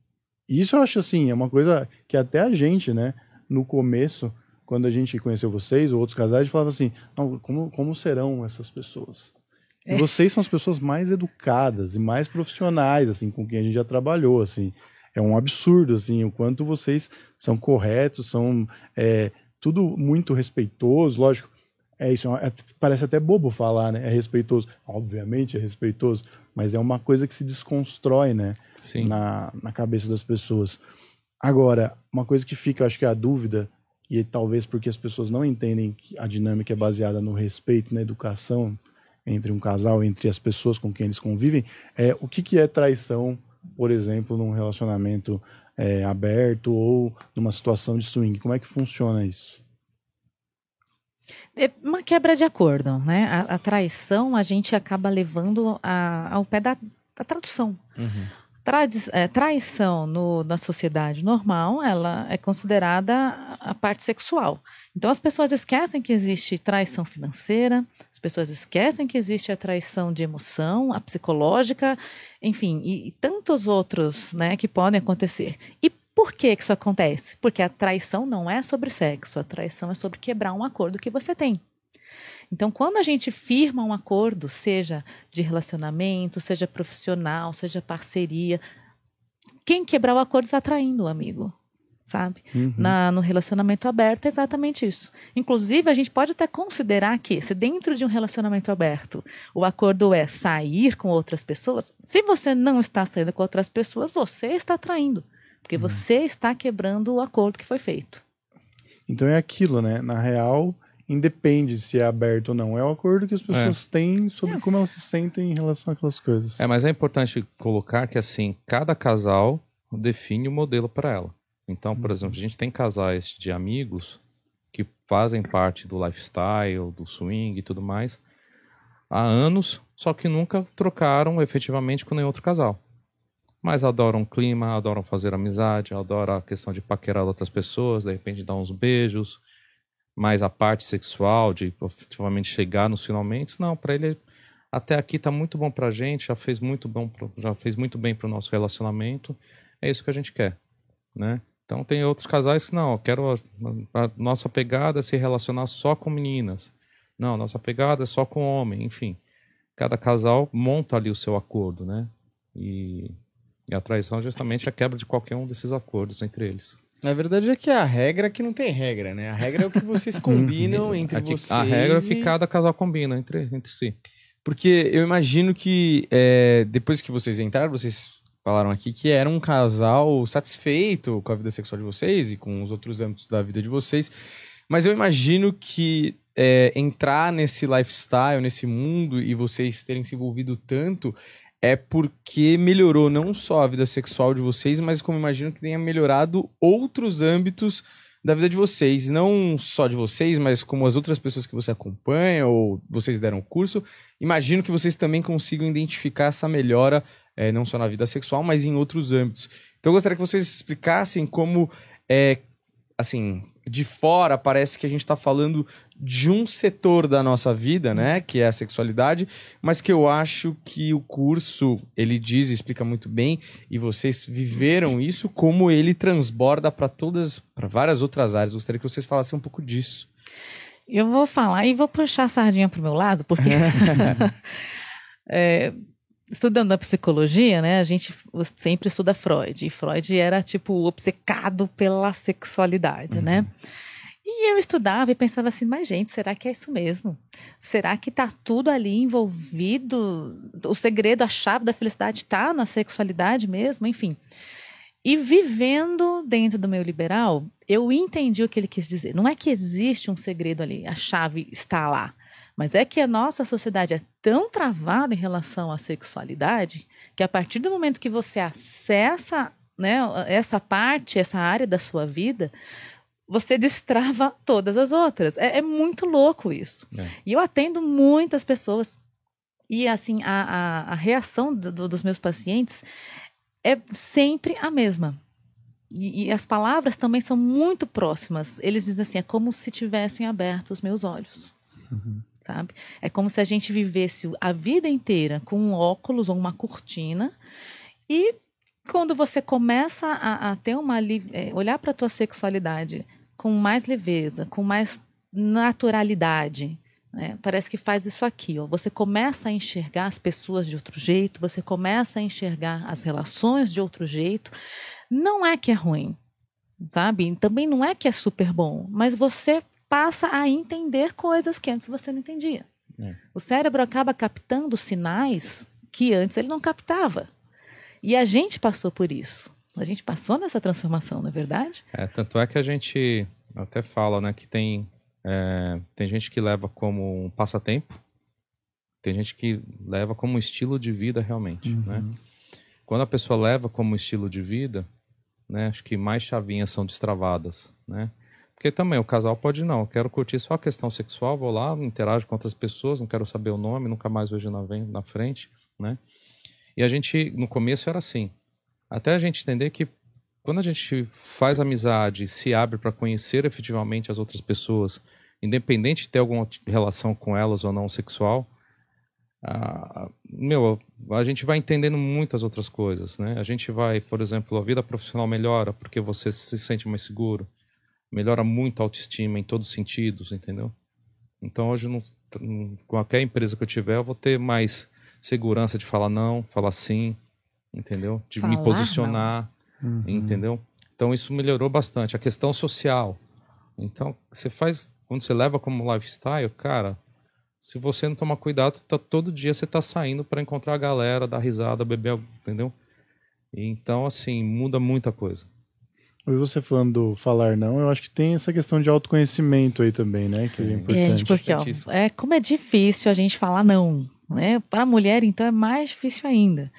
isso eu acho assim, é uma coisa que até a gente, né, no começo, quando a gente conheceu vocês ou outros casais, a gente falava assim, como, como serão essas pessoas? E vocês são as pessoas mais educadas e mais profissionais, assim, com quem a gente já trabalhou, assim. É um absurdo, assim, o quanto vocês são corretos, são é, tudo muito respeitoso, lógico. É isso, é- parece até bobo falar, né? É respeitoso. Obviamente é respeitoso, mas é uma coisa que se desconstrói, né? Sim. Na, na cabeça das pessoas. Agora, uma coisa que fica, acho que é a dúvida, e talvez porque as pessoas não entendem que a dinâmica é baseada no respeito, na educação entre um casal, entre as pessoas com quem eles convivem, é o que, que é traição, por exemplo, num relacionamento é, aberto ou numa situação de swing. Como é que funciona isso? É uma quebra de acordo, né? A, a traição a gente acaba levando a- ao pé da, da tradução. Uhum. Tradi- é, traição no- na sociedade normal, ela é considerada a, parte sexual. Então as pessoas esquecem que existe traição financeira, as pessoas esquecem que existe a traição de emoção, a psicológica, enfim, e, e tantos outros, né, que podem acontecer. E por que que isso acontece? Porque a traição não é sobre sexo, a traição é sobre quebrar um acordo que você tem. Então, quando a gente firma um acordo, seja de relacionamento, seja profissional, seja parceria, quem quebrar o acordo está traindo o amigo, sabe? Na, no relacionamento aberto é exatamente isso. Inclusive, a gente pode até considerar que, se dentro de um relacionamento aberto o acordo é sair com outras pessoas, se você não está saindo com outras pessoas, você está traindo. Porque você está quebrando o acordo que foi feito. Então é aquilo, né? Na real, independe se é aberto ou não. É o acordo que as pessoas têm sobre como elas se sentem em relação àquelas coisas. É, mas é importante colocar que assim, cada casal define o modelo para ela. Então, por exemplo, a gente tem casais de amigos que fazem parte do lifestyle, do swing e tudo mais há anos, só que nunca trocaram efetivamente com nenhum outro casal. Mas adoram o clima, adoram fazer amizade, adoram a questão de paquerar outras pessoas, de repente dar uns beijos, mas a parte sexual, de efetivamente chegar nos finalmente, não, para ele até aqui tá muito bom pra gente, já fez muito bom, pro- já fez muito bem pro nosso relacionamento. É isso que a gente quer, né? Então tem outros casais que não, quero a, a nossa pegada é se relacionar só com meninas. Não, nossa pegada é só com homem, enfim. Cada casal monta ali o seu acordo, né? E, e a traição é justamente a quebra de qualquer um desses acordos entre eles. Na verdade é que a regra é que não tem regra, né? A regra é o que vocês combinam entre Aqui, vocês. a regra é que cada casal combina entre, entre si. Porque eu imagino que é, depois que vocês entraram, vocês falaram aqui que era um casal satisfeito com a vida sexual de vocês e com os outros âmbitos da vida de vocês. Mas eu imagino que é, entrar nesse lifestyle, nesse mundo e vocês terem se envolvido tanto é porque melhorou não só a vida sexual de vocês, mas como imagino que tenha melhorado outros âmbitos da vida de vocês, não só de vocês, mas como as outras pessoas que você acompanha ou vocês deram curso. Imagino que vocês também consigam identificar essa melhora, eh, não só na vida sexual, mas em outros âmbitos. Então eu gostaria que vocês explicassem como, é, assim, de fora parece que a gente está falando de um setor da nossa vida, né, que é a sexualidade, mas que eu acho que o curso, ele diz e explica muito bem, e vocês viveram isso, como ele transborda para todas, para várias outras áreas. Gostaria que vocês falassem um pouco disso. Eu vou falar e vou puxar a sardinha pro meu lado, porque é, estudando a psicologia, né, a gente sempre estuda Freud, e Freud era tipo obcecado pela sexualidade, né? E eu estudava e pensava assim, mas gente, será que é isso mesmo? Será que tá tudo ali envolvido? O segredo, a chave da felicidade está na sexualidade mesmo? Enfim. E vivendo dentro do meio liberal, eu entendi o que ele quis dizer. Não é que existe um segredo ali, a chave está lá. Mas é que a nossa sociedade é tão travada em relação à sexualidade que a partir do momento que você acessa né, essa parte, essa área da sua vida, você destrava todas as outras. É, é muito louco isso. É. E eu atendo muitas pessoas. E assim, a, a, a reação do- do- dos meus pacientes é sempre a mesma. E, e as palavras também são muito próximas. Eles dizem assim: é como se tivessem aberto os meus olhos. Sabe? É como se a gente vivesse a vida inteira com um óculos ou uma cortina e quando você começa a, a ter uma eh, olhar para a tua sexualidade com mais leveza, com mais naturalidade, né? parece que faz isso aqui. Ó. Você começa a enxergar as pessoas de outro jeito, você começa a enxergar as relações de outro jeito. Não é que é ruim, sabe? Também não é que é super bom, mas você passa a entender coisas que antes você não entendia. É. O cérebro acaba captando sinais que antes ele não captava. E a gente passou por isso. A gente passou nessa transformação, não é verdade? É, tanto é que a gente até fala, né, que tem, é, tem gente que leva como um passatempo, tem gente que leva como um estilo de vida realmente, né? Quando a pessoa leva como estilo de vida, né, acho que mais chavinhas são destravadas, né? Porque também o casal pode não, quero curtir só a questão sexual, vou lá, interajo com outras pessoas, não quero saber o nome, nunca mais vejo na, na frente, né? E a gente, no começo era assim, até a gente entender que quando a gente faz amizade, se abre para conhecer efetivamente as outras pessoas, independente de ter alguma relação com elas ou não sexual, meu, a gente vai entendendo muitas outras coisas, né? A gente vai, por exemplo, a vida profissional melhora porque você se sente mais seguro, melhora muito a autoestima em todos os sentidos, entendeu? Então hoje, não, com qualquer empresa que eu tiver, eu vou ter mais segurança de falar não, falar sim, entendeu? De me Falar posicionar, Uhum. entendeu? Então isso melhorou bastante. A questão social. Então, você faz, quando você leva como lifestyle, cara, se você não tomar cuidado, tá, todo dia você tá saindo para encontrar a galera, dar risada, beber, entendeu? E Então, assim, muda muita coisa. E você falando do falar não, eu acho que tem essa questão de autoconhecimento aí também, né? Que é importante. Gente, porque ó, é como é difícil a gente falar não, né? Para a mulher, então, é mais difícil ainda.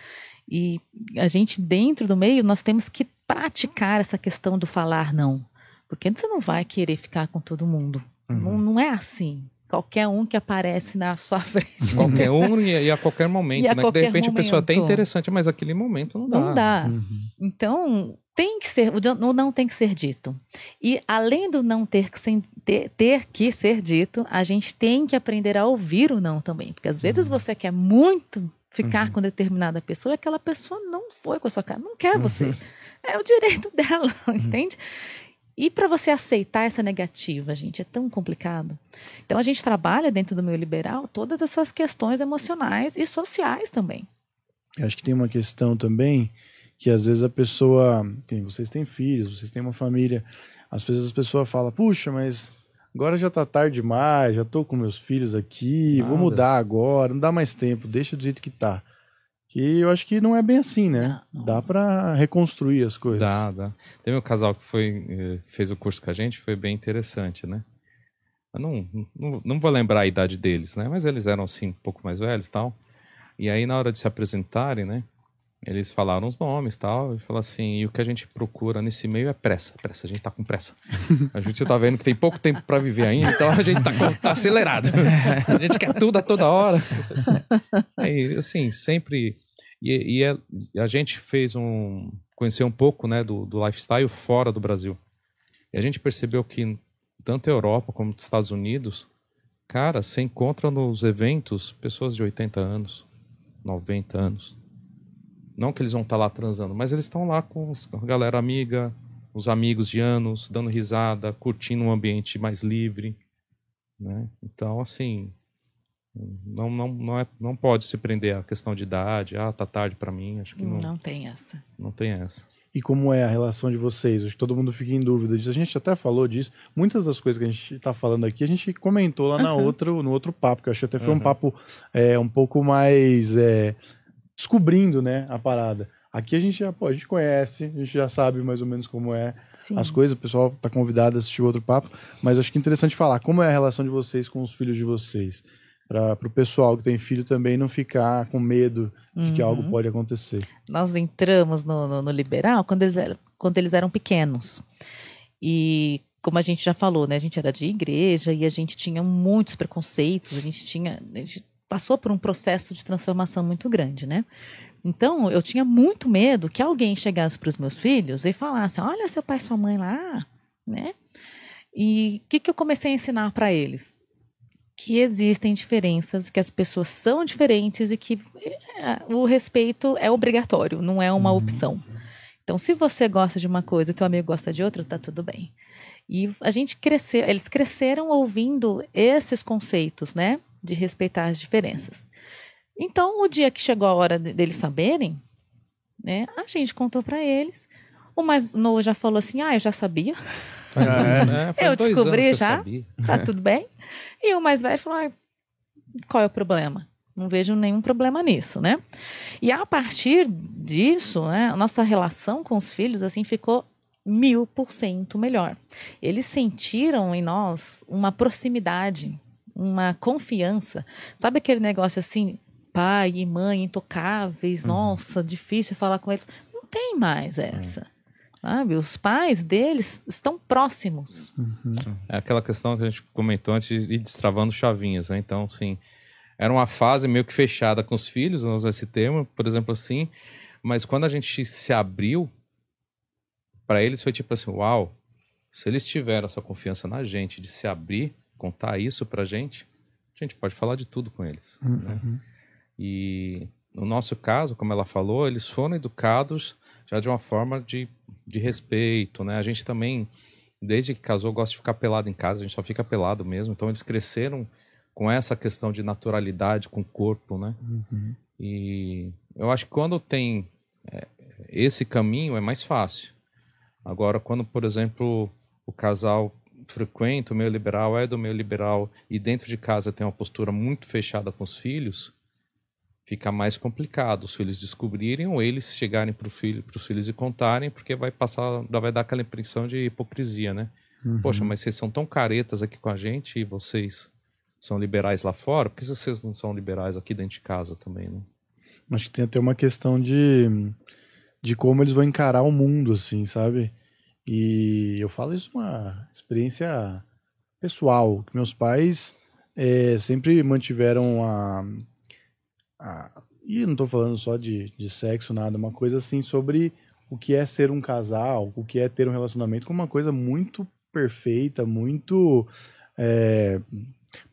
E a gente, dentro do meio, nós temos que praticar essa questão do falar não. Porque você não vai querer ficar com todo mundo. Não, não é assim. Qualquer um que aparece na sua frente. Qualquer um e, e a qualquer momento, E a né? que de qualquer repente a pessoa é até momento. interessante, mas aquele momento não dá. Não dá. Uhum. Então, tem que ser, o não- tem que ser dito. E além do não ter que, ser, ter, ter que ser dito, a gente tem que aprender a ouvir o não também. Porque às vezes você quer muito ficar com determinada pessoa e aquela pessoa não foi com a sua cara, não quer você. É o direito dela, entende? E para você aceitar essa negativa, gente, é tão complicado. Então a gente trabalha dentro do meio liberal todas essas questões emocionais e sociais também. Eu acho que tem uma questão também que às vezes a pessoa, vocês têm filhos, vocês têm uma família, às vezes as pessoas falam, puxa, mas agora já tá tarde demais, já tô com meus filhos aqui, Nada. vou mudar agora, não dá mais tempo, deixa do jeito que tá. Que eu acho que não é bem assim, né? Dá para reconstruir as coisas. Dá, dá. Teve um casal que foi, eh, fez o curso com a gente, foi bem interessante, né? Eu não, não, não vou lembrar a idade deles, né? Mas eles eram, assim, um pouco mais velhos e tal. E aí, na hora de se apresentarem, né? Eles falaram os nomes tal, e falaram assim, e o que a gente procura nesse meio é pressa, pressa, a gente tá com pressa. A gente tá vendo que tem pouco tempo para viver ainda, então a gente tá, tá, acelerado. A gente quer tudo a toda hora. Aí, assim, sempre... E, e é, a gente fez um... Conheceu um pouco, né, do, do lifestyle fora do Brasil. E a gente percebeu que tanto a Europa como os Estados Unidos, cara, você encontra nos eventos pessoas de 80 anos, 90 anos não que eles vão estar tá lá transando, mas eles estão lá com a galera amiga, os amigos de anos, dando risada, curtindo um ambiente mais livre. Né? Então, assim, não, não, não, é, não pode se prender a questão de idade, ah, tá tarde para mim, acho que não. Não tem essa. Não tem essa. E como é a relação de vocês? Acho que todo mundo fica em dúvida disso. A gente até falou disso. Muitas das coisas que a gente está falando aqui, a gente comentou lá na outra, no outro papo, que eu acho que até foi uhum. um papo é, um pouco mais. É, descobrindo, né, a parada. Aqui a gente já pô, a gente conhece, a gente já sabe mais ou menos como é Sim. as coisas, o pessoal está convidado a assistir outro papo, mas acho que é interessante falar como é a relação de vocês com os filhos de vocês. Para o pessoal que tem filho também não ficar com medo de uhum. que algo pode acontecer. Nós entramos no, no, no liberal quando eles, eram, quando eles eram pequenos. E como a gente já falou, né? A gente era de igreja e a gente tinha muitos preconceitos, a gente tinha. A gente passou por um processo de transformação muito grande, né? Então, eu tinha muito medo que alguém chegasse para os meus filhos e falasse: Olha seu pai e sua mãe lá, né? E o que, que eu comecei a ensinar para eles? Que existem diferenças, que as pessoas são diferentes e que é, o respeito é obrigatório, não é uma uhum. opção. Então, se você gosta de uma coisa e teu amigo gosta de outra, tá tudo bem. E a gente cresceu, eles cresceram ouvindo esses conceitos, né? De respeitar as diferenças. Então, o dia que chegou a hora deles saberem, né, a gente contou para eles. O mais novo já falou assim: ah, eu já sabia. É, é, eu descobri já, tá tudo bem. E o mais velho falou: ah, qual é o problema? Não vejo nenhum problema nisso, né? E a partir disso, né, a nossa relação com os filhos assim ficou mil por cento melhor. Eles sentiram em nós uma proximidade uma confiança. Sabe aquele negócio assim, pai e mãe intocáveis, uhum. nossa, difícil falar com eles. Não tem mais essa. Sabe? Os pais deles estão próximos. Uhum. É aquela questão que a gente comentou antes de ir destravando chavinhas, né? Então, assim, era uma fase meio que fechada com os filhos, nós esse termo, por exemplo, assim. Mas quando a gente se abriu, para eles foi tipo assim: uau, se eles tiveram essa confiança na gente de se abrir, contar isso pra gente, a gente pode falar de tudo com eles. Uhum. Né? E no nosso caso, como ela falou, eles foram educados já de uma forma de, de respeito, né? A gente também, desde que casou, gosta de ficar pelado em casa, a gente só fica pelado mesmo. Então eles cresceram com essa questão de naturalidade com o corpo, né? Uhum. E eu acho que quando tem é, esse caminho é mais fácil. Agora, quando, por exemplo, o casal frequenta o meio liberal, é do meio liberal e dentro de casa tem uma postura muito fechada com os filhos, fica mais complicado os filhos descobrirem ou eles chegarem para filho, os filhos e contarem, porque vai passar, vai dar aquela impressão de hipocrisia, né? Uhum. Poxa, mas vocês são tão caretas aqui com a gente e vocês são liberais lá fora, por que vocês não são liberais aqui dentro de casa também, né? Acho que tem até uma questão de, de como eles vão encarar o mundo, assim, sabe? E eu falo isso uma experiência pessoal, que meus pais é, sempre mantiveram a, a e não estou falando só de, de sexo, nada, uma coisa assim sobre o que é ser um casal, o que é ter um relacionamento, como uma coisa muito perfeita, muito é,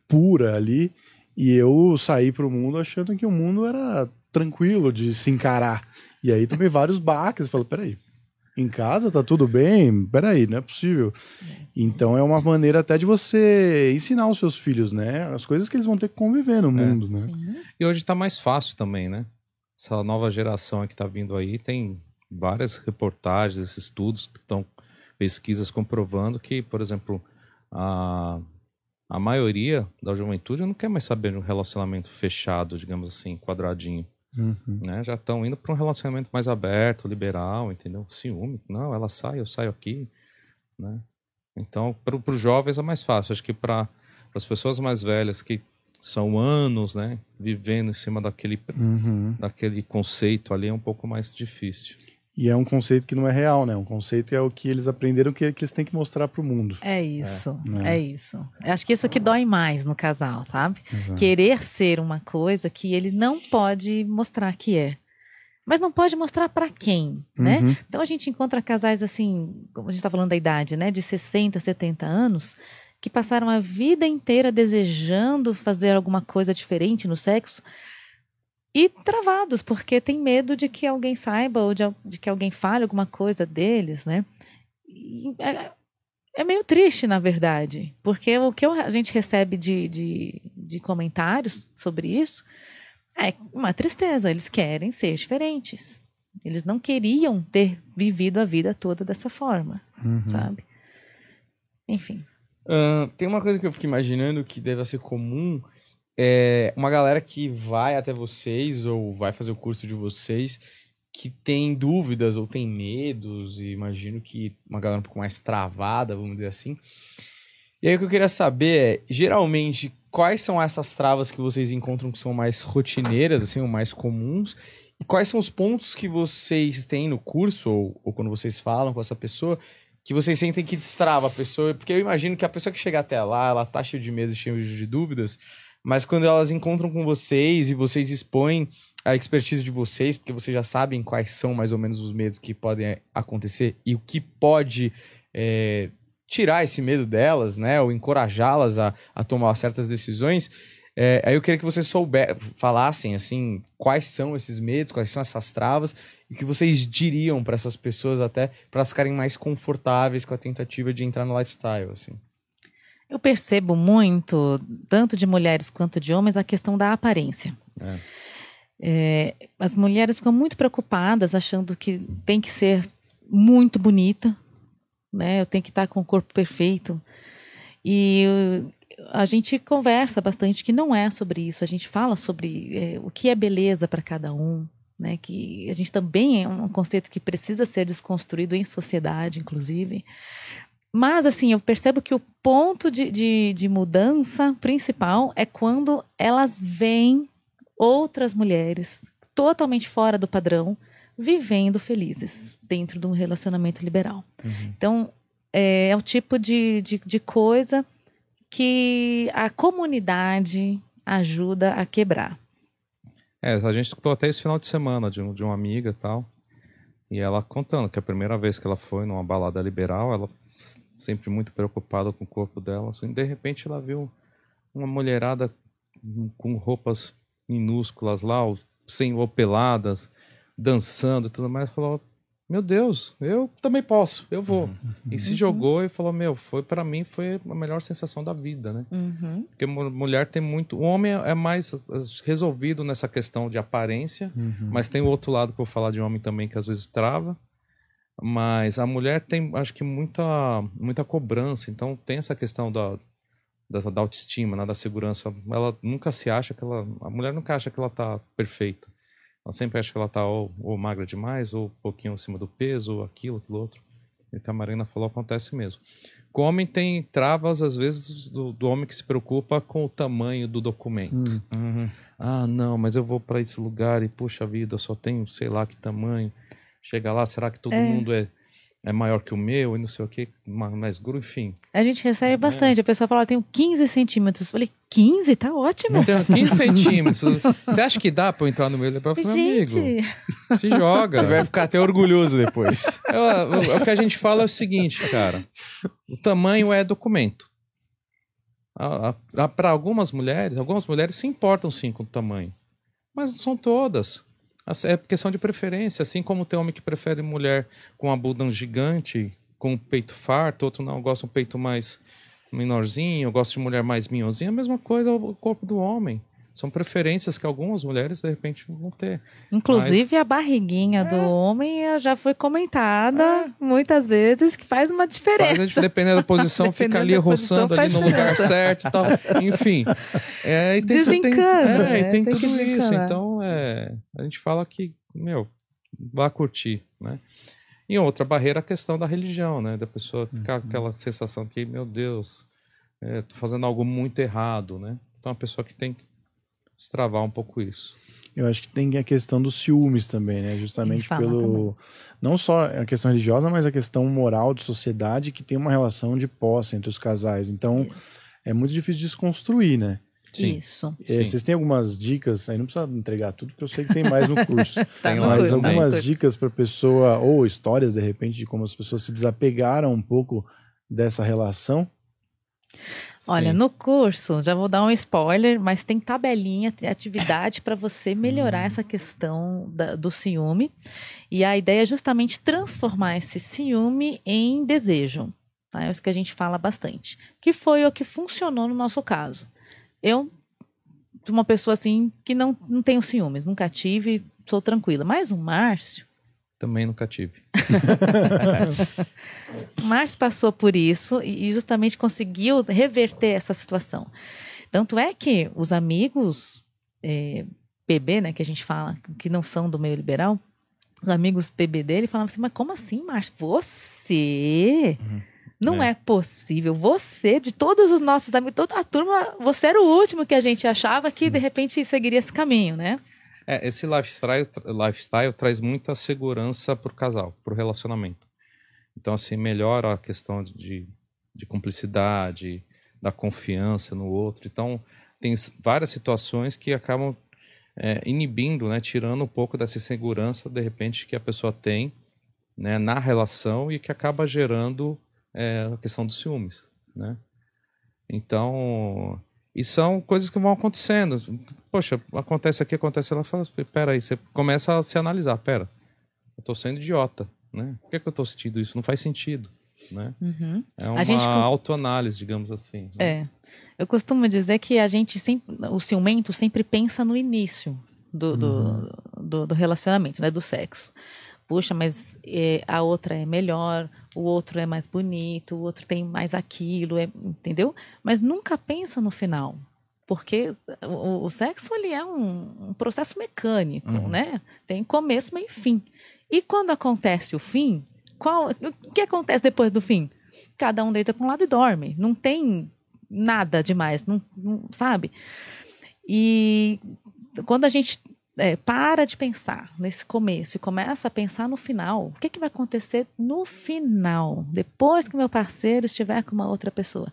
pura ali. E eu saí para o mundo achando que o mundo era tranquilo de se encarar. E aí tomei vários baques e falo, peraí, em casa tá tudo bem? Peraí, não é possível. Então é uma maneira até de você ensinar os seus filhos, né? As coisas que eles vão ter que conviver no mundo, né? Sim. E hoje tá mais fácil também, né? Essa nova geração que tá vindo aí tem várias reportagens, estudos que estão pesquisas comprovando que, por exemplo, a, a maioria da juventude não quer mais saber de um relacionamento fechado, digamos assim, quadradinho. Uhum. né? Já estão indo para um relacionamento mais aberto, liberal, entendeu? Ciúme, não, ela sai, eu saio aqui, né? Então, para os jovens é mais fácil. Acho que para as pessoas mais velhas que são anos, né, vivendo em cima daquele Uhum. daquele conceito ali é um pouco mais difícil. E é um conceito que não é real, né? Um conceito é o que eles aprenderam que, que eles têm que mostrar pro mundo. É isso, É. é. isso. Eu acho que isso que dói mais no casal, sabe? Exato. Querer ser uma coisa que ele não pode mostrar que é. Mas não pode mostrar pra quem, né? Uhum. Então a gente encontra casais assim, como a gente está falando da idade, né? De 60, 70 anos, que passaram a vida inteira desejando fazer alguma coisa diferente no sexo e travados, porque tem medo de que alguém saiba ou de, de que alguém fale alguma coisa deles, né? E é, é meio triste, na verdade, porque o que a gente recebe de, de, de comentários sobre isso é uma tristeza. Eles querem ser diferentes. Eles não queriam ter vivido a vida toda dessa forma, Uhum. sabe? Enfim. Ahn, tem uma coisa que eu fico imaginando que deve ser comum. É uma galera que vai até vocês ou vai fazer o curso de vocês que tem dúvidas ou tem medos, e imagino que uma galera um pouco mais travada, vamos dizer assim. E aí o que eu queria saber é, geralmente, quais são essas travas que vocês encontram que são mais rotineiras, assim, ou mais comuns, e quais são os pontos que vocês têm no curso, ou, ou quando vocês falam com essa pessoa, que vocês sentem que destrava a pessoa, porque eu imagino que a pessoa que chega até lá, ela tá cheia de medo, cheia de dúvidas, mas quando elas encontram com vocês e vocês expõem a expertise de vocês, porque vocês já sabem quais são mais ou menos os medos que podem é, acontecer e o que pode é, tirar esse medo delas, né, ou encorajá-las a, a tomar certas decisões, é, aí eu queria que vocês falassem, assim, quais são esses medos, quais são essas travas, e que vocês diriam para essas pessoas até, para elas ficarem mais confortáveis com a tentativa de entrar no lifestyle, assim. Eu percebo muito, tanto de mulheres quanto de homens, a questão da aparência. É. É, as mulheres ficam muito preocupadas, achando que tem que ser muito bonita, né? Eu tenho que estar com o corpo perfeito. E a gente conversa bastante que não é sobre isso. A gente fala sobre é, o que é beleza para cada um, né? Que a gente também é um conceito que precisa ser desconstruído em sociedade, inclusive. Mas, assim, eu percebo que o ponto de, de, de mudança principal é quando elas veem outras mulheres totalmente fora do padrão vivendo felizes dentro de um relacionamento liberal. Então, é, é o tipo de, de, de coisa que a comunidade ajuda a quebrar. É, a gente escutou até esse final de semana de, um, de uma amiga e tal. E ela contando que a primeira vez que ela foi numa balada liberal, ela sempre muito preocupada com o corpo dela. Assim, de repente ela viu uma mulherada com roupas minúsculas lá, sem ou peladas, dançando e tudo mais. Falou: Meu Deus, eu também posso, eu vou. E se jogou e falou: Meu, foi para mim foi a melhor sensação da vida, né? Uhum. Porque mu- mulher tem muito. O homem é mais resolvido nessa questão de aparência, mas tem o outro lado que eu vou falar de homem também que às vezes trava. Mas a mulher tem, acho que, muita, muita cobrança. Então tem essa questão da, da, da autoestima, né, da segurança. Ela nunca se acha que ela. A mulher nunca acha que ela tá perfeita. Ela sempre acha que ela tá ou, ou magra demais, ou um pouquinho acima do peso, ou aquilo, aquilo outro. E o que a Marina falou acontece mesmo. Com o homem tem travas, às vezes, do, do homem que se preocupa com o tamanho do documento. Ah, não, mas eu vou para esse lugar e, puxa vida, eu só tenho sei lá que tamanho. Chega lá, será que todo É. mundo é, é maior que o meu e não sei o que, mais grosso, enfim. A gente recebe bastante. A pessoa fala, eu tenho 15 centímetros. Eu falei, 15? Tá ótimo. Eu tenho 15 centímetros. Você acha que dá para eu entrar no meu? Eu falei, amigo, Gente, se joga. Você vai ficar até orgulhoso depois. É, o- o que a gente fala é o seguinte, cara. O tamanho é documento. Para algumas mulheres, algumas mulheres se importam sim com o tamanho. Mas não são todas. Assim, É questão de preferência. Assim como tem homem que prefere mulher com a bunda gigante, com o peito farto, outro não, gosta um peito mais menorzinho, eu gosto de mulher mais minhonzinha, a mesma coisa o corpo do homem. São preferências que algumas mulheres, de repente, vão ter. Inclusive a barriguinha do homem eh, já foi comentada muitas vezes que faz uma Faz, diferença. gente, dependendo da posição, fica Dependendo ali da posição, roçando ali faz no lugar certo e tal. Enfim. É, e tem, tem- Desencana, é, e né? tem Tem tudo isso. Então, é, a gente fala que, meu, vá curtir, né? E outra barreira, a questão da religião, né? Da pessoa ficar com aquela sensação que, meu Deus, é, tô fazendo algo muito errado, né? Então, a pessoa que tem que destravar um pouco isso. Eu acho que tem a questão dos ciúmes também, né? Justamente pelo. Não só a questão religiosa, mas a questão moral de sociedade que tem uma relação de posse entre os casais. Então, é muito difícil desconstruir, né? Sim. Isso. É, Sim. vocês têm algumas dicas, aí não precisa entregar tudo, porque eu sei que tem mais no curso. Tá Tem lá mas curso, também. algumas curso. dicas para pessoa, ou histórias de repente, de como as pessoas se desapegaram um pouco dessa relação. Olha, Sim. no curso, já vou dar um spoiler, mas tem tabelinha, tem atividade para você melhorar essa questão da- do ciúme. E a ideia é justamente transformar esse ciúme em desejo. Tá? É isso que a gente fala bastante. Que foi o que funcionou no nosso caso. Eu sou uma pessoa assim que não, não tenho ciúmes, nunca tive, sou tranquila. Mas o Márcio, Também nunca tive. Márcio passou por isso e e justamente conseguiu reverter essa situação. Tanto é que os amigos é, PB, né, que a gente fala, que não são do meio liberal, os amigos PB dele falavam assim, mas como assim, Márcio? Você? Não é. É. possível. Você, de todos os nossos amigos, toda a turma, você era o último que a gente achava que de repente seguiria esse caminho, né? É, esse lifestyle, lifestyle traz muita segurança pro casal, pro relacionamento. Então, assim, melhora a questão de, de cumplicidade, da confiança no outro. Então, tem várias situações que acabam é, inibindo, né, tirando um pouco dessa segurança, de repente, que a pessoa tem né, na relação e que acaba gerando é, a questão dos ciúmes, né? Então, e são coisas que vão acontecendo. Poxa, acontece aqui, acontece lá, fala, pera aí, você começa a se analisar, pera, eu tô sendo idiota, né? Por que, que eu tô sentindo isso? Não faz sentido, né? Uhum. É uma gente autoanálise, digamos assim. né? É. Eu costumo dizer que a gente sempre, o ciumento sempre pensa no início do, do, do, do relacionamento, né? Do sexo. Puxa, mas é, a outra é melhor, o outro é mais bonito, o outro tem mais aquilo, é- entendeu? Mas nunca pensa no final. Porque o, o sexo ele é um, um processo mecânico, né? Tem começo, meio e fim. E quando acontece o fim, qual, o que acontece depois do fim? Cada um deita para um lado e dorme. Não tem nada demais, não, não- sabe? E quando a gente é, para de pensar nesse começo e começa a pensar no final, o que, que vai acontecer no final, depois que meu parceiro estiver com uma outra pessoa?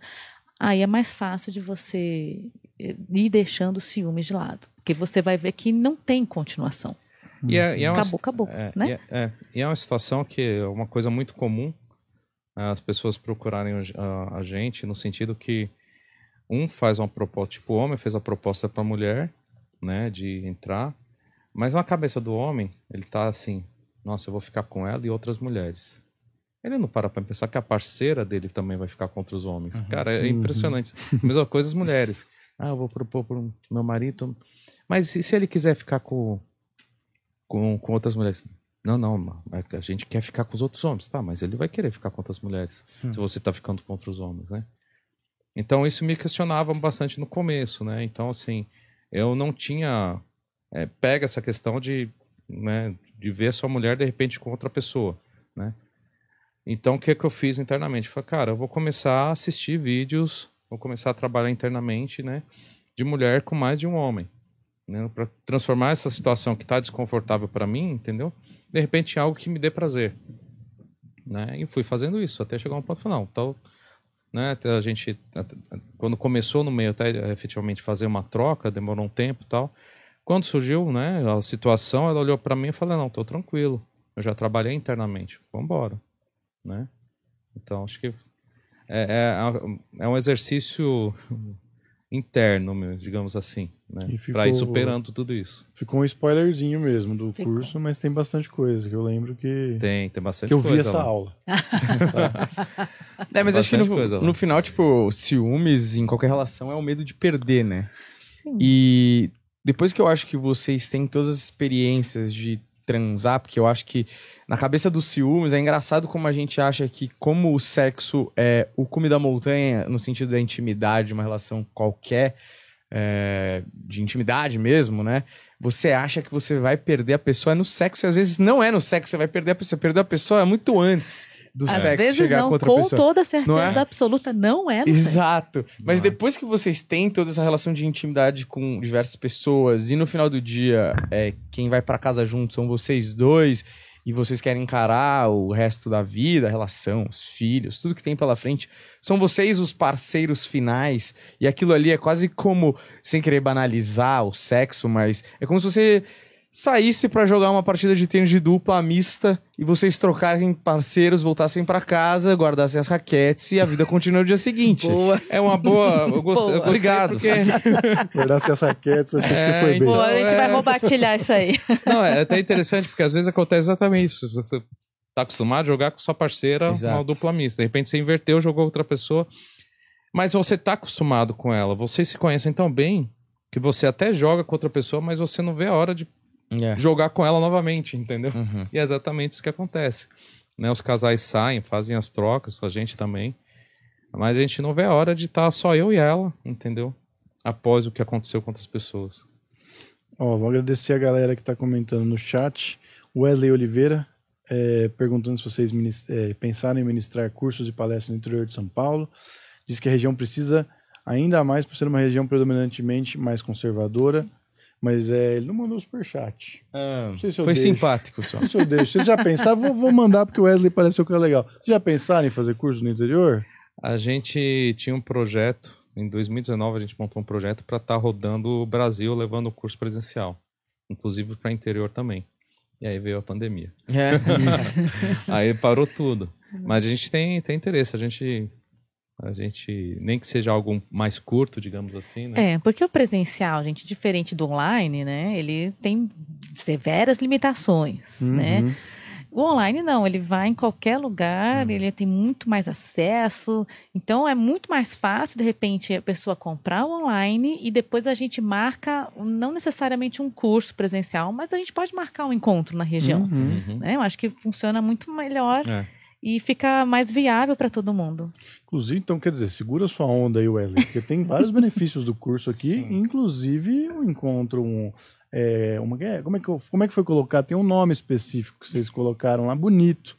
Aí é mais fácil de você eh, ir deixando os ciúmes de lado, porque você vai ver que não tem continuação. E é, e é uma, Acabou, acabou, é, né? E é, é, e é uma situação que é uma coisa muito comum né, as pessoas procurarem a gente no sentido que um faz uma proposta, tipo o homem fez a proposta para a mulher, né, de entrar, mas na cabeça do homem ele tá assim, nossa, eu vou ficar com ela e outras mulheres. Ele não para para pensar que a parceira dele também vai ficar contra os homens. Cara, é impressionante. Mesma coisa as mulheres. Ah, eu vou propor pro meu marido. Mas e se ele quiser ficar com, com, com outras mulheres? Não, não, é a gente quer ficar com os outros homens. Tá, mas ele vai querer ficar com outras mulheres. Se você tá ficando contra os homens, né? Então isso me questionava bastante no começo, né? Então, assim, eu não tinha é, pega essa questão de, né, de ver a sua mulher de repente com outra pessoa, né? Então, o que que eu fiz internamente? Falei, cara, eu vou começar a assistir vídeos, vou começar a trabalhar internamente, né, de mulher com mais de um homem, né, para transformar essa situação que está desconfortável para mim, entendeu? De repente, em algo que me dê prazer, né? E fui fazendo isso até chegar um ponto, não, então, né, a gente, quando começou no meio até eh, efetivamente fazer uma troca, demorou um tempo e tal. Quando surgiu, né, a situação, ela olhou para mim e falou, não, tô tranquilo, eu já trabalhei internamente, vamos embora, né? Então, acho que é, é, é um exercício interno, meu, digamos assim, né? Pra ir superando tudo isso. Ficou um spoilerzinho mesmo do Ficou. curso, mas tem bastante coisa que eu lembro que, Tem, tem bastante que eu vi coisa essa lá. aula. É, mas acho que no, no final, tipo, ciúmes em qualquer relação é o medo de perder, né? E depois que eu acho que vocês têm todas as experiências de transar, porque eu acho que na cabeça dos ciúmes é engraçado como a gente acha que como o sexo é o cume da montanha, no sentido da intimidade, de uma relação qualquer, é, de intimidade mesmo, né? Você acha que você vai perder a pessoa no sexo, e às vezes não é no sexo, você vai perder a pessoa. Você perdeu a pessoa muito antes do Às sexo vezes chegar não, com outra com pessoa. toda certeza Não é? absoluta, não é no sexo. Exato. Mas Não é. depois que vocês têm toda essa relação de intimidade com diversas pessoas e no final do dia é, quem vai pra casa junto são vocês dois e vocês querem encarar o resto da vida, a relação, os filhos, tudo que tem pela frente, são vocês os parceiros finais. E aquilo ali é quase como, sem querer banalizar o sexo, mas é como se você saísse pra jogar uma partida de tênis de dupla mista e vocês trocarem parceiros, voltassem pra casa, guardassem as raquetes e a vida continua no dia seguinte. Boa. É uma boa. Eu gost... Boa. Obrigado. Porque... Guardasse essa raquetes, achei que você É, foi bem. então- Pô, a gente é- vai compartilhar isso aí. Não, é até interessante, porque às vezes acontece exatamente isso. Você tá acostumado a jogar com sua parceira Exato. uma dupla mista. De repente você inverteu, jogou outra pessoa. Mas você tá acostumado com ela. Vocês se conhecem tão bem que você até joga com outra pessoa, mas você não vê a hora de É. jogar com ela novamente, entendeu? Uhum. E é exatamente isso que acontece. Né? Os casais saem, fazem as trocas, a gente também. Mas a gente não vê a hora de estar só eu e ela, entendeu? Após o que aconteceu com outras pessoas. Ó, vou agradecer a galera que está comentando no chat. Wesley Oliveira, é, perguntando se vocês é, pensaram em ministrar cursos e palestras no interior de São Paulo. Diz que a região precisa ainda mais por ser uma região predominantemente mais conservadora. Mas é, ele não mandou superchat. Ah, Não sei se eu foi deixo. simpático só. Deixa eu deixar. Vocês já pensaram? Vou, vou mandar porque o Wesley pareceu que é legal. Vocês já pensaram em fazer curso no interior? A gente tinha um projeto, em 2019 a gente montou um projeto para estar rodando o Brasil levando o curso presencial, inclusive para interior também. E aí veio a pandemia. É. Aí parou tudo. Mas a gente tem, tem interesse, a gente a gente nem que seja algo mais curto, digamos assim, né? É, porque o presencial, gente, diferente do online, né? Ele tem severas limitações, né? Uhum. O online não, ele vai em qualquer lugar, ele tem muito mais acesso. Então é muito mais fácil, de repente, a pessoa comprar o online e depois a gente marca, não necessariamente um curso presencial, mas a gente pode marcar um encontro na região. Uhum. Uhum. né? Eu acho que funciona muito melhor É. e fica mais viável para todo mundo. Inclusive, então, quer dizer, segura sua onda aí, Wesley, porque tem vários benefícios do curso aqui, inclusive o encontro, um, é, uma, é, como, é que, como é que foi colocado? Tem um nome específico que vocês colocaram lá, bonito,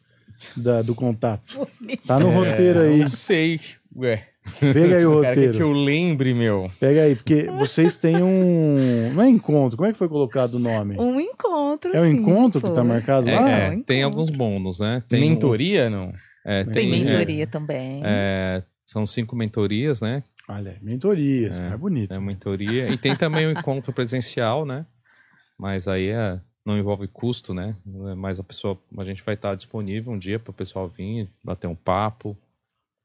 da- do contato. Tá no roteiro aí, Não sei. Ué. Pega aí o Cara, quer que roteiro, eu lembre, meu. pega aí, porque vocês têm um, não é encontro, como é que foi colocado o nome? Um encontro, É o sim, encontro que foi. tá marcado É, lá? é, um tem alguns bônus, né? Tem um- Mentoria, não? é, Tem Tem, mentoria também. é, são cinco mentorias, né? Olha, mentorias, é, bonito. É mentoria. E tem também o encontro presencial, né? Mas aí é, não envolve custo, né? Mas a pessoa, a gente vai estar disponível um dia para o pessoal vir, bater um papo,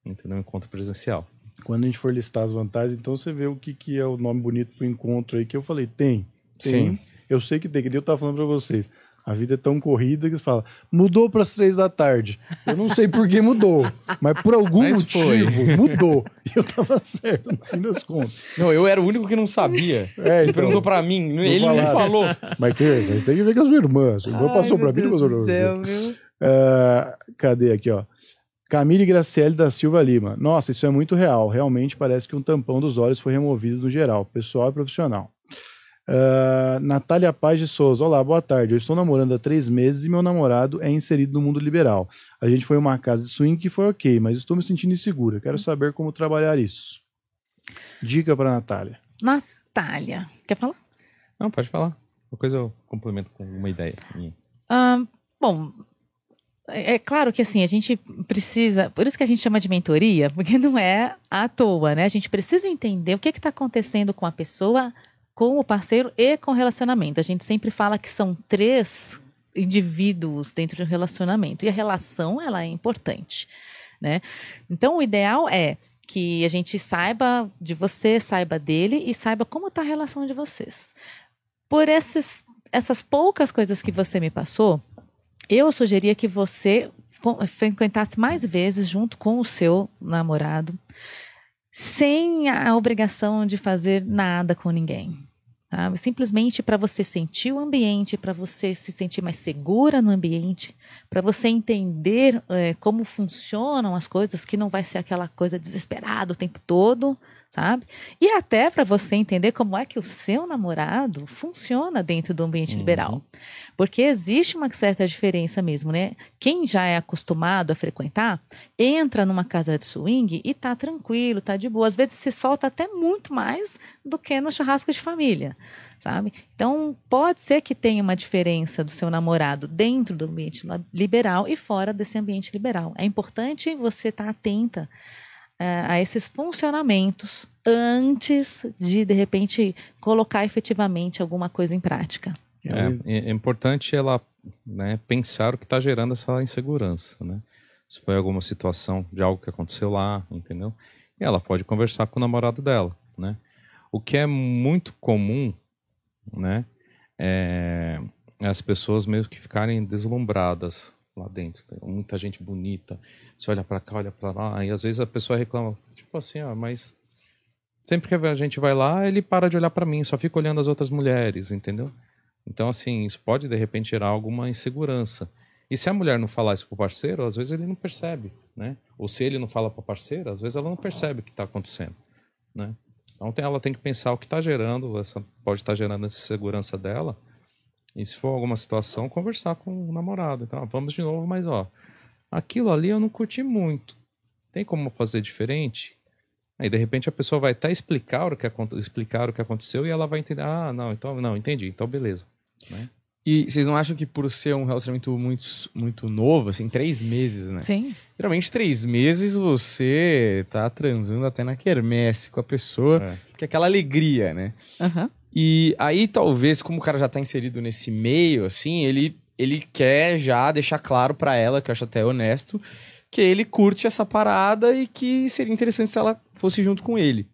entendeu? Um encontro presencial. Quando a gente for listar as vantagens, então você vê o que, que é o nome bonito pro encontro aí, que eu falei, tem, tem. Sim. Eu sei que tem, que eu tava falando pra vocês. A vida é tão corrida que você fala, mudou pras três da tarde. Eu não sei por que mudou, mas por algum Mas motivo foi. mudou. E eu tava certo, no fim das contas. Não, eu era o único que não sabia. É, Ele então, perguntou pra mim, ele não me falaram. falou. Mas que isso? Têm que ver com a sua irmã. Sua irmã passou pra mim, não passou pra você. Ah, cadê aqui, ó? Camille Graciele da Silva Lima. Nossa, isso é muito real. Realmente parece que um tampão dos olhos foi removido no geral, pessoal e profissional. Ah, Natália Paz de Souza. Olá, boa tarde. Eu estou namorando há três meses e meu namorado é inserido no mundo liberal. A gente foi em uma casa de swing que foi ok, mas estou me sentindo insegura. Quero saber como trabalhar isso. Dica para Natália. Natália, quer falar? Não, pode falar. Uma coisa eu complemento com uma ideia minha. Ah, bom, é é claro que assim, a gente precisa, por isso que a gente chama de mentoria, porque não é à toa, né? A gente precisa entender o que está acontecendo com a pessoa, com o parceiro e com o relacionamento. A gente sempre fala que são três indivíduos dentro de um relacionamento e a relação ela é importante, né? Então o ideal é que a gente saiba de você, saiba dele e saiba como está a relação de vocês. Por esses, essas poucas coisas que você me passou, eu sugeria que você frequentasse mais vezes junto com o seu namorado, sem a obrigação de fazer nada com ninguém. Tá? Simplesmente para você sentir o ambiente, para você se sentir mais segura no ambiente, para você entender é, como funcionam as coisas, que não vai ser aquela coisa desesperada o tempo todo, sabe? E até para você entender como é que o seu namorado funciona dentro do ambiente uhum. liberal. Porque existe uma certa diferença mesmo, né? Quem já é acostumado a frequentar, entra numa casa de swing e tá tranquilo, tá de boa. Às vezes se solta até muito mais do que no churrasco de família, sabe? Então, pode ser que tenha uma diferença do seu namorado dentro do ambiente liberal e fora desse ambiente liberal. É importante você estar tá atenta a esses funcionamentos antes de, de repente, colocar efetivamente alguma coisa em prática. É, é importante ela né, pensar o que está gerando essa insegurança, né? Se foi alguma situação de algo que aconteceu lá, entendeu? E ela pode conversar com o namorado dela, né? O que é muito comum, né? É, é as pessoas meio que ficarem deslumbradas lá dentro. Tem muita gente bonita. Você olha para cá, olha para lá, e às vezes a pessoa reclama, tipo assim, ó, mas sempre que a gente vai lá, ele para de olhar para mim, só fica olhando as outras mulheres, entendeu? Então, assim, isso pode de repente gerar alguma insegurança. E se a mulher não falar isso pro parceiro, às vezes ele não percebe, né? Ou se ele não fala para parceira, às vezes ela não percebe o que está acontecendo, né? Então ela tem que pensar o que está gerando, essa pode estar tá gerando essa insegurança dela e se for alguma situação, conversar com o namorado. Então, vamos de novo, mas ó, aquilo ali eu não curti muito. Tem como fazer diferente? Aí de repente a pessoa vai até explicar o que, explicar o que aconteceu e ela vai entender. Ah, não, então não, entendi, então beleza. Né? E vocês não acham que por ser um relacionamento muito, muito novo, assim, três meses, né? Sim. Geralmente, três meses você tá transando até na quermesse com a pessoa, é. que é aquela alegria, né? Aham. Uhum. E aí, talvez, como o cara já tá inserido nesse meio, assim, ele, ele quer já deixar claro para ela, que eu acho até honesto, que ele curte essa parada e que seria interessante se ela fosse junto com ele.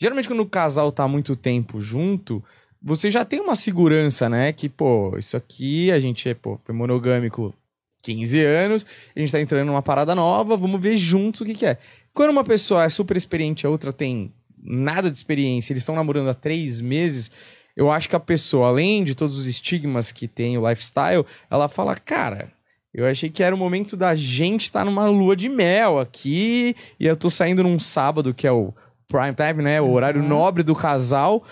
Geralmente, quando o casal tá muito tempo junto, você já tem uma segurança, né? Que, pô, isso aqui a gente é, pô, foi monogâmico 15 anos, a gente tá entrando numa parada nova, vamos ver juntos o que, que é. Quando uma pessoa é super experiente, a outra tem nada de experiência, eles estão namorando há três meses, eu acho que a pessoa, além de todos os estigmas que tem o lifestyle, ela fala, cara, eu achei que era o momento da gente estar tá numa lua de mel aqui, e eu tô saindo num sábado, que é o prime time, né? O horário uhum. nobre do casal.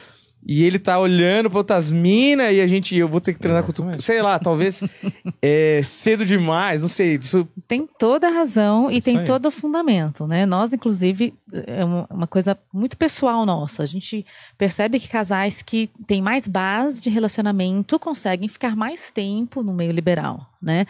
E ele tá olhando pra outras minas e a gente, eu vou ter que treinar com tu. Sei lá, talvez é, cedo demais, não sei. Isso... Tem toda a razão e tem aí. todo o fundamento, né? Nós, inclusive, é uma coisa muito pessoal nossa. A gente percebe que casais que têm mais base de relacionamento conseguem ficar mais tempo no meio liberal, né?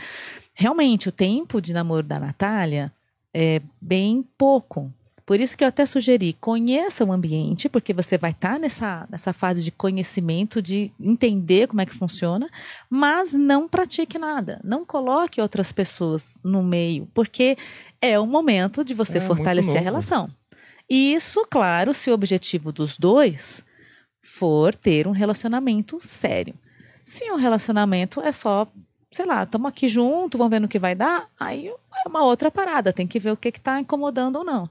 Realmente, o tempo de namoro da Natália é bem pouco. Por isso que eu até sugeri, conheça o ambiente, porque você vai estar tá nessa, nessa fase de conhecimento, de entender como é que funciona, mas não pratique nada. Não coloque outras pessoas no meio, porque é o momento de você é, fortalecer a relação. E isso, claro, se o objetivo dos dois for ter um relacionamento sério. Se o um relacionamento é só, sei lá, estamos aqui junto, vamos ver no que vai dar, aí é uma outra parada, tem que ver o que está incomodando ou não.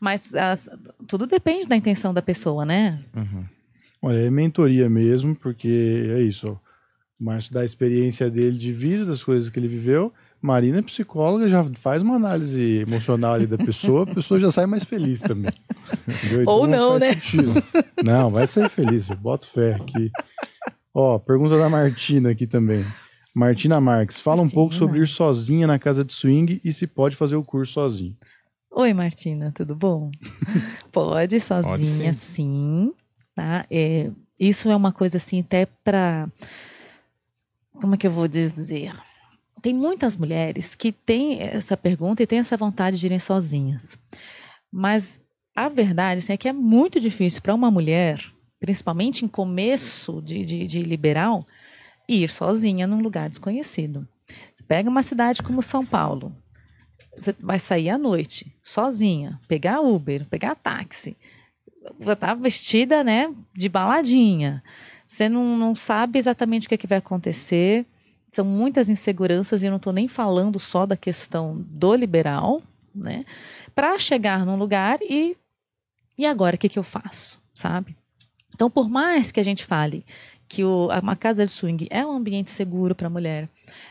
Mas as, tudo depende da intenção da pessoa, né? Uhum. Olha, é mentoria mesmo, porque é isso. Ó. O Márcio dá a experiência dele de vida, das coisas que ele viveu. Marina é psicóloga, já faz uma análise emocional ali da pessoa, a pessoa já sai mais feliz também. Ou não, não né? Sentido. Não, vai ser feliz, eu boto fé aqui. Ó, pergunta da Martina aqui também. Martina Marques, fala Martina. um pouco sobre ir sozinha na casa de swing e se pode fazer o curso sozinho. Oi, Martina, tudo bom? Pode, sozinha, Pode sim. Tá? É, isso é uma coisa assim, até para. Como é que eu vou dizer? Tem muitas mulheres que têm essa pergunta e têm essa vontade de irem sozinhas. Mas a verdade assim, é que é muito difícil para uma mulher, principalmente em começo de, de, de liberal, ir sozinha num lugar desconhecido. Você pega uma cidade como São Paulo, você vai sair à noite, sozinha, pegar Uber, pegar táxi. Você tá vestida, né, de baladinha. Você não, não sabe exatamente o que, é que vai acontecer. São muitas inseguranças, e eu não estou nem falando só da questão do liberal, né? Para chegar num lugar e. E agora, o que, que eu faço? Sabe? Então, por mais que a gente fale que o, uma casa de swing é um ambiente seguro para a mulher,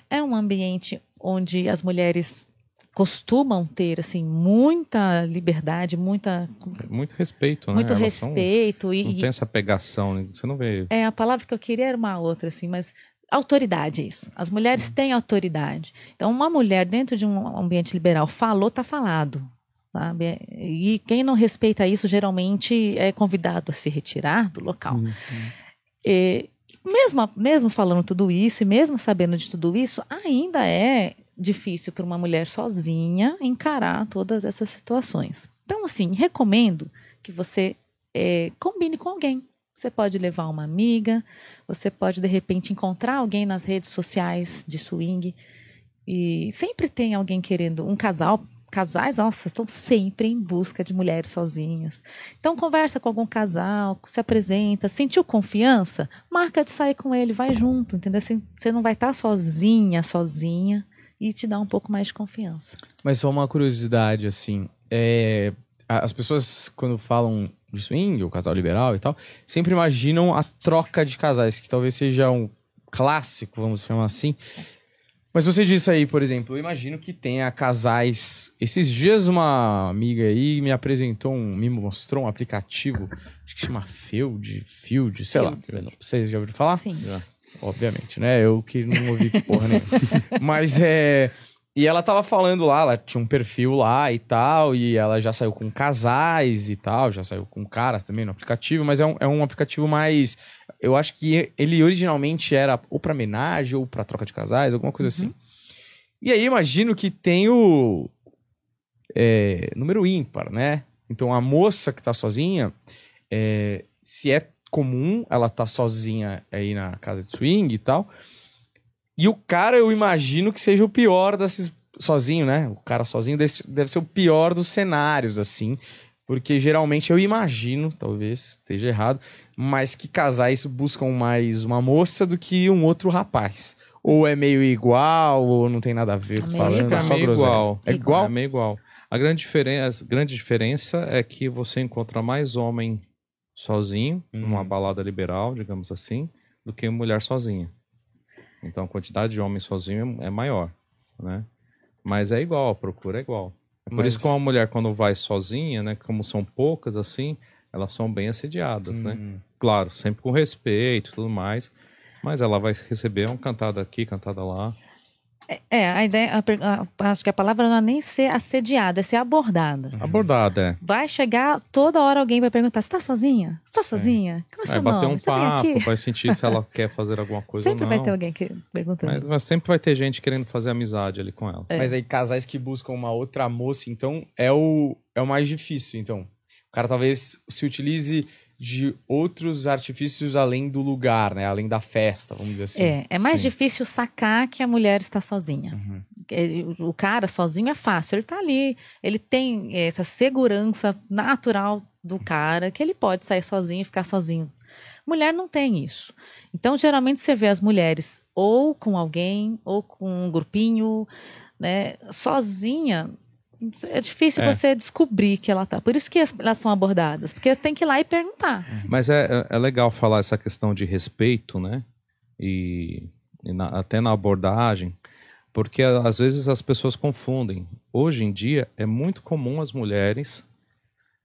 é um ambiente onde as mulheres costumam ter assim muita liberdade, muita muito respeito, né? muito Elas respeito são, e não tem essa pegação, né? você não vê. É a palavra que eu queria era uma outra assim, mas autoridade isso. As mulheres têm autoridade. Então uma mulher dentro de um ambiente liberal falou, tá falado. Sabe? E quem não respeita isso geralmente é convidado a se retirar do local. Uhum. E, mesmo, mesmo falando tudo isso e mesmo sabendo de tudo isso, ainda é difícil para uma mulher sozinha encarar todas essas situações. Então, assim, recomendo que você é, combine com alguém. Você pode levar uma amiga, você pode de repente encontrar alguém nas redes sociais de swing. E sempre tem alguém querendo, um casal casais, nossa, estão sempre em busca de mulheres sozinhas. Então conversa com algum casal, se apresenta, sentiu confiança, marca de sair com ele, vai junto, entendeu? Assim, você não vai estar sozinha, sozinha e te dá um pouco mais de confiança. Mas só uma curiosidade, assim, é, as pessoas quando falam de swing, o casal liberal e tal, sempre imaginam a troca de casais, que talvez seja um clássico, vamos chamar assim. Mas você disse aí, por exemplo, eu imagino que tenha casais. Esses dias uma amiga aí me apresentou um, me mostrou um aplicativo, acho que chama Field, Field, sei Field. lá. Vocês já ouviram falar? Sim. Já. Obviamente, né? Eu que não ouvi porra nenhuma. Mas é. E ela tava falando lá, ela tinha um perfil lá e tal, e ela já saiu com casais e tal, já saiu com caras também no aplicativo, mas é um, é um aplicativo mais eu acho que ele originalmente era ou para homenagem ou para troca de casais, alguma coisa uhum. assim. E aí imagino que tem o é, número ímpar, né? Então a moça que tá sozinha, é, se é comum ela tá sozinha aí na casa de swing e tal. E o cara, eu imagino que seja o pior desses. Sozinho, né? O cara sozinho deve, ser o pior dos cenários, assim. Porque geralmente eu imagino, talvez esteja errado, mas que casais buscam mais uma moça do que um outro rapaz. Ou é meio igual, ou não tem nada a ver, é falando igual. só é meio igual. É igual? É meio igual. A grande diferença, grande diferença é que você encontra mais homem sozinho, hum. numa balada liberal, digamos assim, do que mulher sozinha. Então a quantidade de homens sozinho é maior, né? Mas é igual, a procura é igual. É por Mas... isso que uma mulher quando vai sozinha, né, como são poucas assim, elas são bem assediadas, né? hum. né? Claro, sempre com respeito e tudo mais. Mas ela vai receber uma cantada aqui, cantada lá. É, é a ideia, a, a, acho que a palavra não é nem ser assediada, é ser abordada. Uhum. Abordada, é. Vai chegar, toda hora alguém vai perguntar: você tá sozinha? Você tá Sim. sozinha? Como é seu vai bater um papo, vai sentir se ela quer fazer alguma coisa sempre ou não. vai ter alguém que, perguntando. Mas, mas, sempre vai ter gente querendo fazer amizade ali com ela. É. Mas aí, casais que buscam uma outra moça, então, é o, é o mais difícil, então. O cara talvez se utilize de outros artifícios além do lugar, né? Além da festa, vamos dizer assim. É, é mais Sim. difícil sacar que a mulher está sozinha. Uhum. O cara sozinho é fácil, ele está ali, ele tem essa segurança natural do cara que ele pode sair sozinho e ficar sozinho. Mulher não tem isso. Então, geralmente você vê as mulheres ou com alguém, ou com um grupinho, né? Sozinha, é difícil é. você descobrir que ela tá. Por isso que elas são abordadas, porque tem que ir lá e perguntar. Mas é, é, é legal falar essa questão de respeito, né? E, e na, até na abordagem, porque às vezes as pessoas confundem. Hoje em dia é muito comum as mulheres,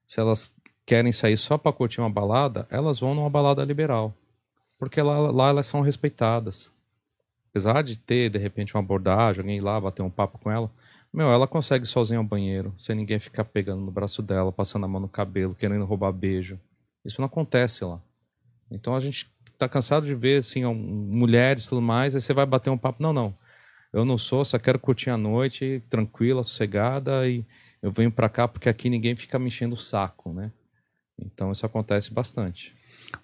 se elas querem sair só para curtir uma balada, elas vão numa balada liberal, porque lá, lá elas são respeitadas. Apesar de ter de repente uma abordagem, alguém ir lá bater um papo com ela meu, ela consegue sozinha ao banheiro, sem ninguém ficar pegando no braço dela, passando a mão no cabelo, querendo roubar beijo. Isso não acontece lá. Então a gente tá cansado de ver, assim, mulheres e tudo mais, aí você vai bater um papo. Não, não. Eu não sou, só quero curtir a noite, tranquila, sossegada, e eu venho para cá porque aqui ninguém fica me enchendo o saco, né? Então isso acontece bastante.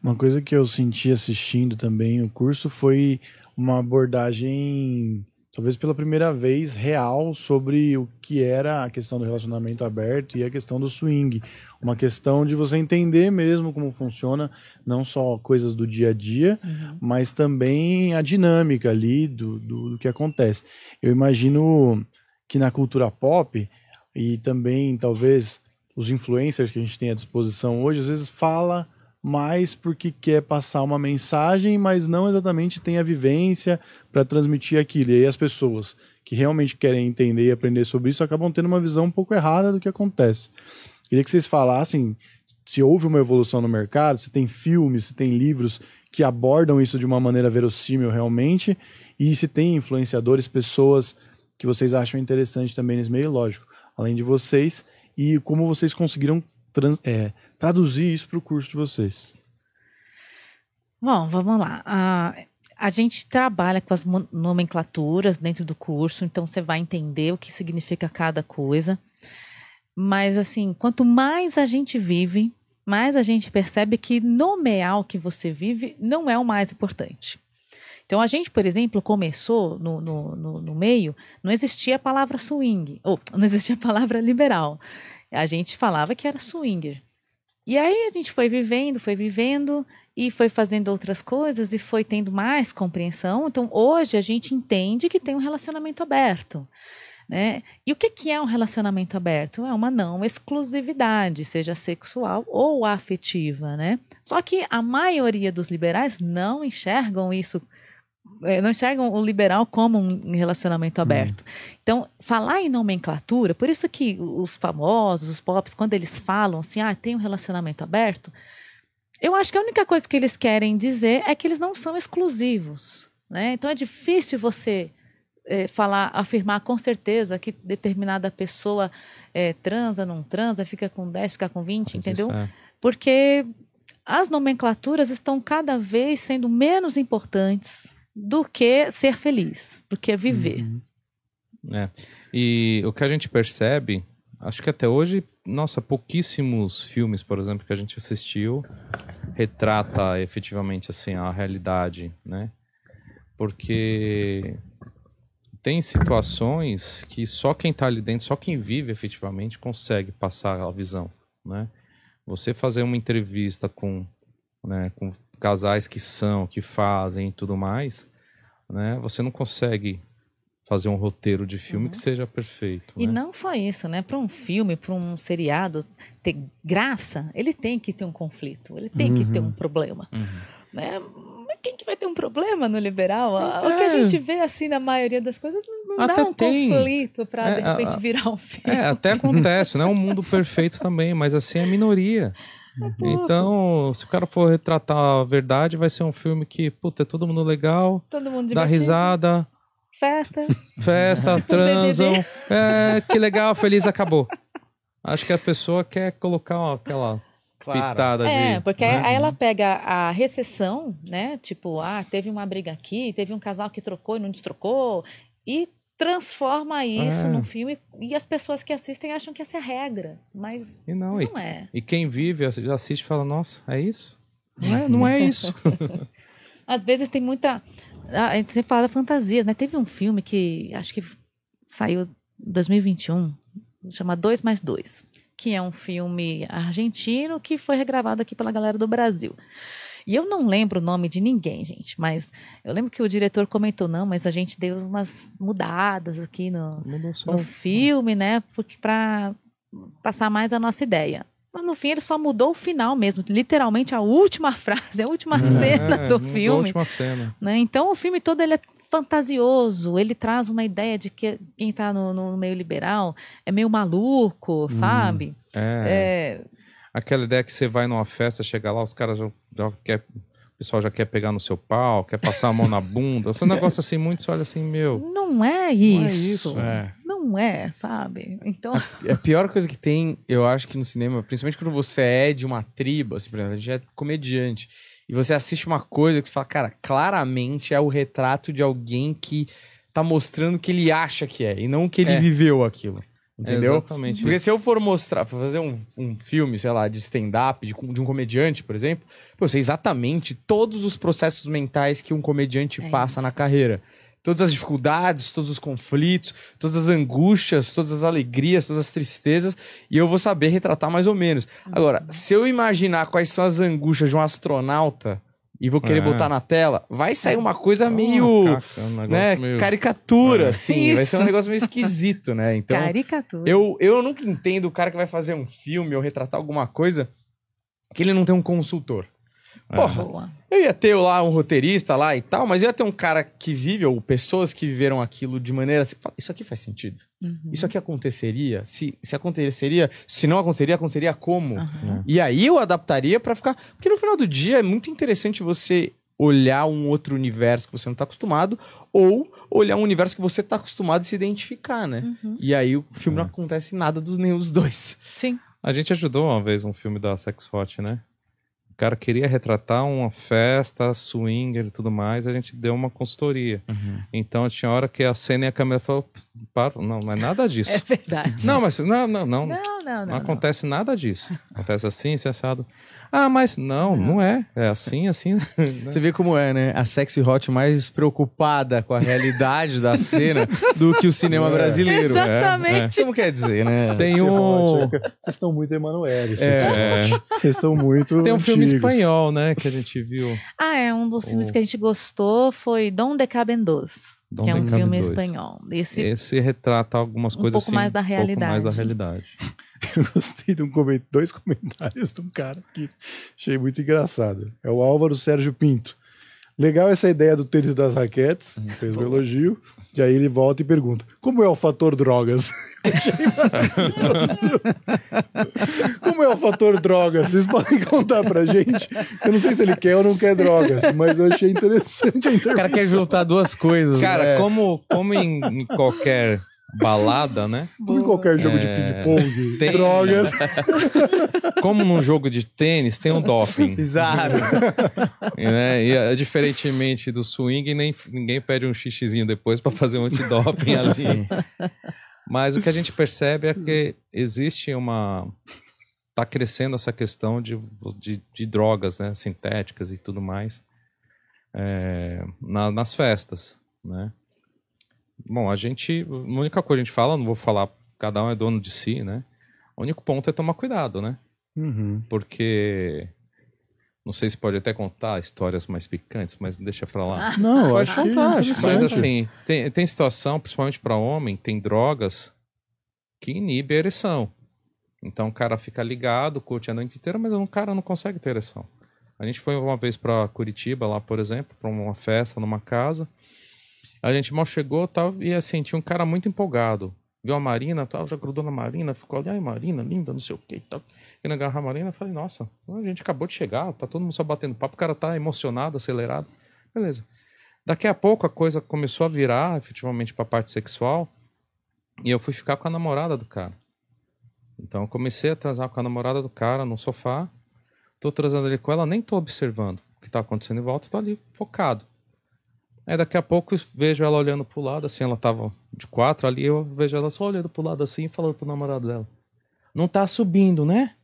Uma coisa que eu senti assistindo também o curso foi uma abordagem talvez pela primeira vez, real sobre o que era a questão do relacionamento aberto e a questão do swing. Uma questão de você entender mesmo como funciona, não só coisas do dia a dia, mas também a dinâmica ali do, do, do que acontece. Eu imagino que na cultura pop e também talvez os influencers que a gente tem à disposição hoje, às vezes fala mais porque quer passar uma mensagem, mas não exatamente tem a vivência para transmitir aquilo. E aí as pessoas que realmente querem entender e aprender sobre isso acabam tendo uma visão um pouco errada do que acontece. Queria que vocês falassem se houve uma evolução no mercado, se tem filmes, se tem livros que abordam isso de uma maneira verossímil realmente, e se tem influenciadores, pessoas que vocês acham interessante também nesse meio, lógico, além de vocês, e como vocês conseguiram trans- é, traduzir isso para o curso de vocês. Bom, vamos lá. A, a gente trabalha com as nomenclaturas dentro do curso, então você vai entender o que significa cada coisa. Mas, assim, quanto mais a gente vive, mais a gente percebe que nomear o que você vive não é o mais importante. Então, a gente, por exemplo, começou no, no, no, no meio, não existia a palavra swing, ou não existia a palavra liberal. A gente falava que era swinger. E aí a gente foi vivendo, foi vivendo, e foi fazendo outras coisas e foi tendo mais compreensão. Então, hoje a gente entende que tem um relacionamento aberto. Né? E o que, que é um relacionamento aberto? É uma não exclusividade, seja sexual ou afetiva. Né? Só que a maioria dos liberais não enxergam isso, eh, não enxergam o liberal como um relacionamento aberto. Então, falar em nomenclatura, por isso que os famosos, os pops, quando eles falam assim, ah, tem um relacionamento aberto, eu acho que a única coisa que eles querem dizer é que eles não são exclusivos. Né? Então é difícil você eh, falar, afirmar com certeza que determinada pessoa eh, transa, não transa, fica com 10, fica com 20, Mas entendeu? é- Porque as nomenclaturas estão cada vez sendo menos importantes do que ser feliz, do que viver. É. E o que a gente percebe, acho que até hoje, nossa, pouquíssimos filmes, por exemplo, que a gente assistiu retrata efetivamente assim a realidade, né? Porque tem situações que só quem tá ali dentro, só quem vive efetivamente consegue passar a visão, né? Você fazer uma entrevista com, né, com casais que são, que fazem e tudo mais, né? Você não consegue fazer um roteiro de filme que seja perfeito. E né? não só isso, né? Para um filme, para um seriado ter graça, ele tem que ter um conflito, ele tem que ter um problema. Né? Mas quem que vai ter um problema no liberal? Ah, O que a É. gente vê assim na maioria das coisas não, não dá Até um tem. conflito para É, de repente a- virar um filme. É, até acontece, não é um mundo perfeito também, mas assim é minoria. Então, se o cara for retratar a verdade, vai ser um filme que, puta, é todo mundo legal, Todo mundo dá divertido, risada, Festa. festa, Tipo transam. É, que legal, feliz, acabou. Acho que a pessoa quer colocar ó, aquela pitada É, de. porque né? aí ela pega a recessão, né? Tipo, ah, teve uma briga aqui, teve um casal que trocou e não destrocou, e transforma isso É. num filme e as pessoas que assistem acham que essa é a regra, mas E não, e, não é. e quem vive, assiste e fala, nossa, é isso? Não é, não é isso. Às vezes tem muita. Ah, A gente sempre fala da fantasia, né? Teve um filme que acho que saiu em 2021, chama 2 mais 2, que é um filme argentino que foi regravado aqui pela galera do Brasil. E eu não lembro o nome de ninguém, gente, mas eu lembro que o diretor comentou, não, mas a gente deu umas mudadas aqui no, no filme, né? Porque para passar mais a nossa ideia. No fim ele só mudou o final mesmo, literalmente a última frase, a última cena É, do mudou A filme. última cena. né? Então o filme todo ele é fantasioso, ele traz uma ideia de que quem está no, no meio liberal é meio maluco, sabe? É. É, Aquela ideia que você vai numa festa, chega lá, os caras já, já quer. O pessoal já quer pegar no seu pau, quer passar a mão na bunda. Esse negócio assim, muito, você olha assim, meu. não é isso. Não é isso. É. Não é, sabe? Então, É a pior coisa que tem, eu acho que no cinema, principalmente quando você é de uma tribo, assim, por exemplo, a gente é comediante, e você assiste uma coisa que você fala, cara, claramente é o retrato de alguém que tá mostrando o que ele acha que é, e não o que ele É. viveu aquilo. Entendeu? Exatamente. Porque se eu for mostrar, for fazer um, um filme, sei lá, de stand-up, de, de um comediante, por exemplo, eu sei exatamente todos os processos mentais que um comediante É passa na isso. carreira. Todas as dificuldades, todos os conflitos, todas as angústias, todas as alegrias, todas as tristezas, e eu vou saber retratar mais ou menos. Agora, se eu imaginar quais são as angústias de um astronauta e vou querer É. botar na tela, vai sair uma coisa meio, Ah, caca, um né, meio- caricatura, É. assim, vai ser um Isso. negócio meio esquisito, né? Então, Caricatura. eu, eu nunca entendo o cara que vai fazer um filme ou retratar alguma coisa que ele não tem um consultor. Porra, Boa. eu ia ter lá um roteirista lá e tal, mas eu ia ter um cara que vive, ou pessoas que viveram aquilo de maneira assim, isso aqui faz sentido? Uhum. Isso aqui aconteceria? Se, se aconteceria, se não aconteceria, aconteceria como? Aham. E aí eu adaptaria pra ficar. Porque no final do dia é muito interessante você olhar um outro universo que você não tá acostumado, ou olhar um universo que você tá acostumado e se identificar, né? Uhum. E aí o filme não acontece nada dos nenhum dos dois. Sim. A gente ajudou uma vez um filme da Sex Hot, né? O cara queria retratar uma festa, swinger e tudo mais, a gente deu uma consultoria. Então tinha hora que a cena e a câmera falou, para, não, não é nada disso. É verdade. Não, mas não, não, não, não, não, não. não, acontece nada disso. Acontece assim, assim, assado. Ah, mas não, não é. É assim, assim. né? Você vê como é, né? A sexy hot mais preocupada com a realidade da cena do que o cinema É. brasileiro. Exatamente. Como quer dizer, né? Tem um, Vocês estão muito Emanuele. é, Vocês estão muito. tem um filme antigos. espanhol, né, que a gente viu. Ah, é um dos filmes O- que a gente gostou foi Dom de Caben Dos, Dom que é um filme Dos. espanhol. Esse Esse retrata algumas Um coisas pouco assim, mais da Um pouco mais da realidade. realidade. Eu gostei de um coment... dois comentários de um cara que achei muito engraçado. É o Álvaro Sérgio Pinto. Legal essa ideia do tênis das raquetes, fez um elogio. E aí ele volta e pergunta: como é o fator drogas? Achei maravilhoso. como é o fator drogas? Vocês podem contar pra gente? Eu não sei se ele quer ou não quer drogas, mas eu achei interessante a O cara quer juntar duas coisas. Cara, né? como, como em, em qualquer balada, né? Como em qualquer jogo de É, ping-pong, tem- drogas. Como num jogo de tênis, tem um doping. Bizarro. né? E é, diferentemente do swing, nem, ninguém pede um xixizinho depois para fazer um antidoping ali. Mas o que a gente percebe é que existe uma. Tá crescendo essa questão de, de, de drogas né? sintéticas e tudo mais é, na- nas festas, né? Bom, a gente. A única coisa que a gente fala, não vou falar, cada um é dono de si, né? O único ponto é tomar cuidado, né? Uhum. porque não sei se pode até contar histórias mais picantes, mas deixa pra lá. Não, eu Pode acho que contar, acho que interessante. mas assim, tem, tem situação, principalmente pra homem, tem drogas que inibem a ereção. Então o cara fica ligado, curte a noite inteira, mas o cara não consegue ter ereção. A gente foi uma vez pra Curitiba, lá, por exemplo, pra uma festa numa casa. A gente mal chegou tal, e assim, tinha um cara muito empolgado. Viu a Marina, tal, já grudou na Marina, ficou ali, ai, Marina, linda, não sei o que e tal. E na agarrar a Marina, falei, nossa, a gente acabou de chegar, tá todo mundo só batendo papo, o cara tá emocionado, acelerado. Beleza. Daqui a pouco a coisa começou a virar efetivamente pra parte sexual e eu fui ficar com a namorada do cara. Então eu comecei a transar com a namorada do cara no sofá, tô transando ali com ela, nem tô observando o que tá acontecendo em volta, tô ali focado. Aí daqui a pouco eu vejo ela olhando pro lado, assim, ela tava de quatro ali, eu vejo ela só olhando pro lado assim e falando pro namorado dela. Não tá subindo, né?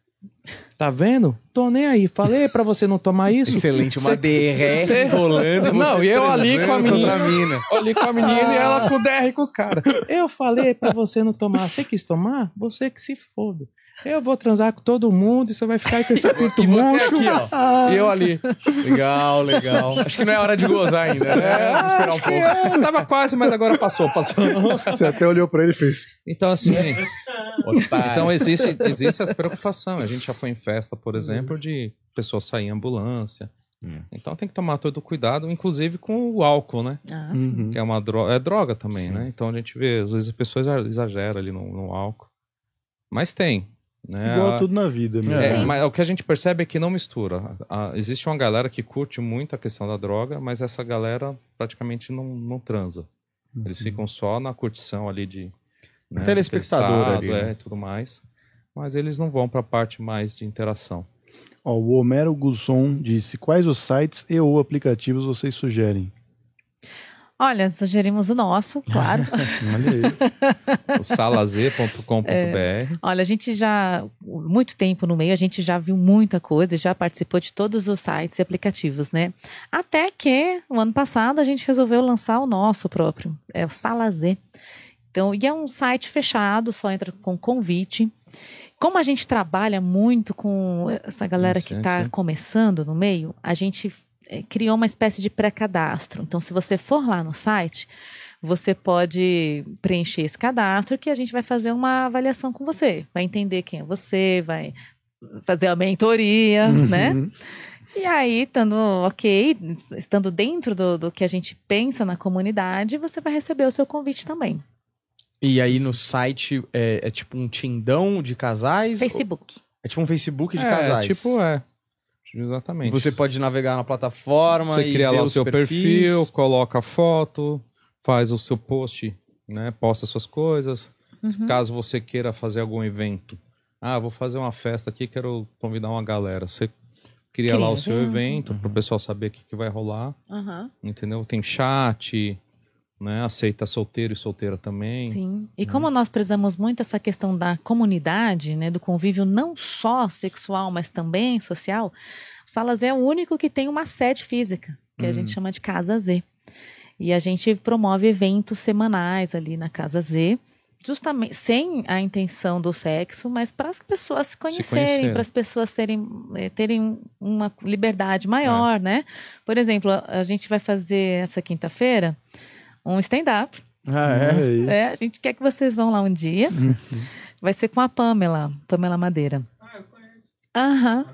Tá vendo? Tô nem aí. Falei pra você não tomar isso. Excelente, uma Cê- DR cê- rolando. Não, e eu ali com a menina. mina. Ali com a menina e ela com o DR com o cara. Eu falei pra você não tomar. Você quis tomar? Você que se foda. Eu vou transar com todo mundo e você vai ficar aí com esse pinto E você murcho. aqui, ó. E eu ali. Legal, legal. Acho que não é hora de gozar ainda, né? Vamos esperar um pouco. É, tava quase, mas agora passou, passou. Você até olhou pra ele e fez. Então, assim. Otário. Então existe, existe essa preocupação. A gente já foi em festa, por exemplo, de pessoas saírem em ambulância. Hum. Então tem que tomar todo o cuidado, inclusive com o álcool, né? Ah, sim. Uhum. Que é uma droga, é droga também, Sim. né? Então a gente vê, às vezes a pessoa exa- exagera ali no, no álcool. Mas tem. Né? Igual A- tudo na vida mesmo. é, mas o que a gente percebe é que não mistura. A- a- existe uma galera que curte muito a questão da droga, mas essa galera praticamente não, não transa. Eles ficam só na curtição ali de. Né, Telespectador testado, ali, né? é, e tudo mais. Mas eles não vão para a parte mais de interação. Ó, o Homero Gusson disse: quais os sites e ou aplicativos vocês sugerem? Olha, sugerimos o nosso, claro. Olha aí. O salazer.com.br. Olha, a gente já, muito tempo no meio, a gente já viu muita coisa, já participou de todos os sites e aplicativos, né? Até que, o ano passado, a gente resolveu lançar o nosso próprio, é o Salazer. Então, e é um site fechado, só entra com convite. Como a gente trabalha muito com essa galera que está começando no meio, a gente eh, criou uma espécie de pré-cadastro. Então, se você for lá no site, você pode preencher esse cadastro que a gente vai fazer uma avaliação com você. Vai entender quem é você, vai fazer a mentoria, né? Uhum. E aí, estando ok, estando dentro do, do que a gente pensa na comunidade, você vai receber o seu convite também. E aí no site é, é tipo um tindão de casais? Facebook. É tipo um Facebook de é, casais. tipo, é. Exatamente. Você pode navegar na plataforma Você e cria lá o seu perfis. perfil, coloca a foto, faz o seu post, né? Posta suas coisas. Uhum. Caso você queira fazer algum evento. Ah, vou fazer uma festa aqui, quero convidar uma galera. Você cria, Cria lá o seu evento. evento para o pessoal saber o que, que vai rolar. Aham. Entendeu? Tem chat, né? Aceita solteiro e solteira também. Sim. E como nós prezamos muito essa questão da comunidade, né, do convívio não só sexual, mas também social, o Salas é o único que tem uma sede física, que a gente chama de Casa Z. E a gente promove eventos semanais ali na Casa Z, justamente sem a intenção do sexo, mas para as pessoas se conhecerem, conhecerem. para as pessoas serem, eh, terem uma liberdade maior, né? Por exemplo, a gente vai fazer essa quinta-feira um stand-up. Ah, é? É, a gente quer que vocês vão lá um dia. Vai ser com a Pamela, Pamela Madeira. Aham.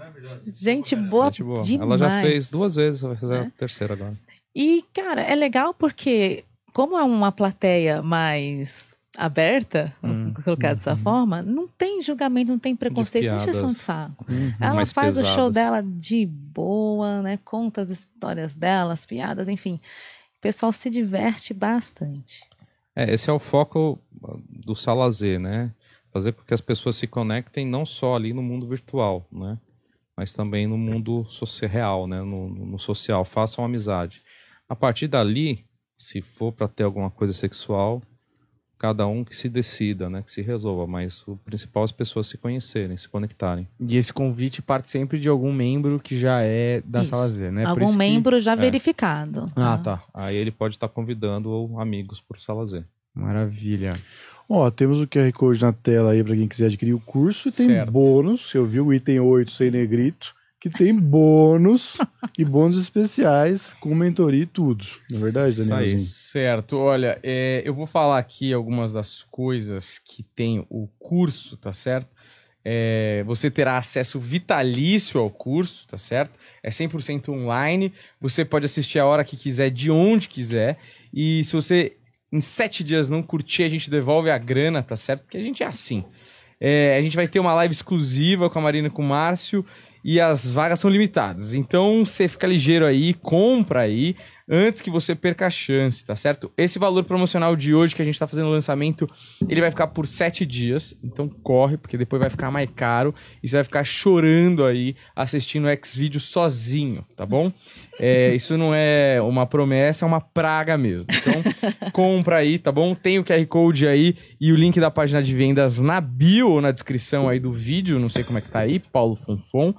Gente boa, Gente boa. demais. Ela já fez duas vezes, vai fazer a terceira agora. E, cara, é legal porque, como é uma plateia mais aberta, vamos colocar dessa forma, não tem julgamento, não tem preconceito, não encheção de saco. Uhum. Ela faz o show pesadas. dela de boa, né? Conta as histórias dela, as piadas, enfim. Pessoal se diverte bastante. É, esse é o foco uh, do Salazer, né? Fazer com que as pessoas se conectem não só ali no mundo virtual, né? Mas também no mundo real, né? No, no social, façam amizade. A partir dali, se for para ter alguma coisa sexual, cada um que se decida, né? Que se resolva. Mas o principal é as pessoas se conhecerem, se conectarem. E esse convite parte sempre de algum membro que já é da Isso. Sala Z, né? Por Algum isso que- membro já verificado. Ah, tá. Aí ele pode estar convidando amigos para o Salazer. Maravilha. Ó, temos o QR Code na tela aí pra quem quiser adquirir o curso e tem Certo. bônus. Eu vi o item 8 sem negrito, que tem bônus e bônus especiais com mentoria e tudo. Não é verdade, Isso aí. Certo, olha, é, eu vou falar aqui algumas das coisas que tem o curso, tá certo? É, você terá acesso vitalício ao curso, tá certo? É 100% online, você pode assistir a hora que quiser, de onde quiser, e se você em sete dias não curtir, a gente devolve a grana, tá certo? Porque a gente é assim. É, a gente vai ter uma live exclusiva com a Marina e com o Márcio e as vagas são limitadas. Então você fica ligeiro aí, compra aí antes que você perca a chance, tá certo? Esse valor promocional de hoje que a gente tá fazendo o lançamento, ele vai ficar por sete dias. Então corre, porque depois vai ficar mais caro e você vai ficar chorando aí assistindo o X-Video sozinho, tá bom? É, isso não é uma promessa, é uma praga mesmo. Então compra aí, tá bom? Tem o QR Code aí e o link da página de vendas na bio ou na descrição aí do vídeo, não sei como é que tá aí, Paulo Fonfon.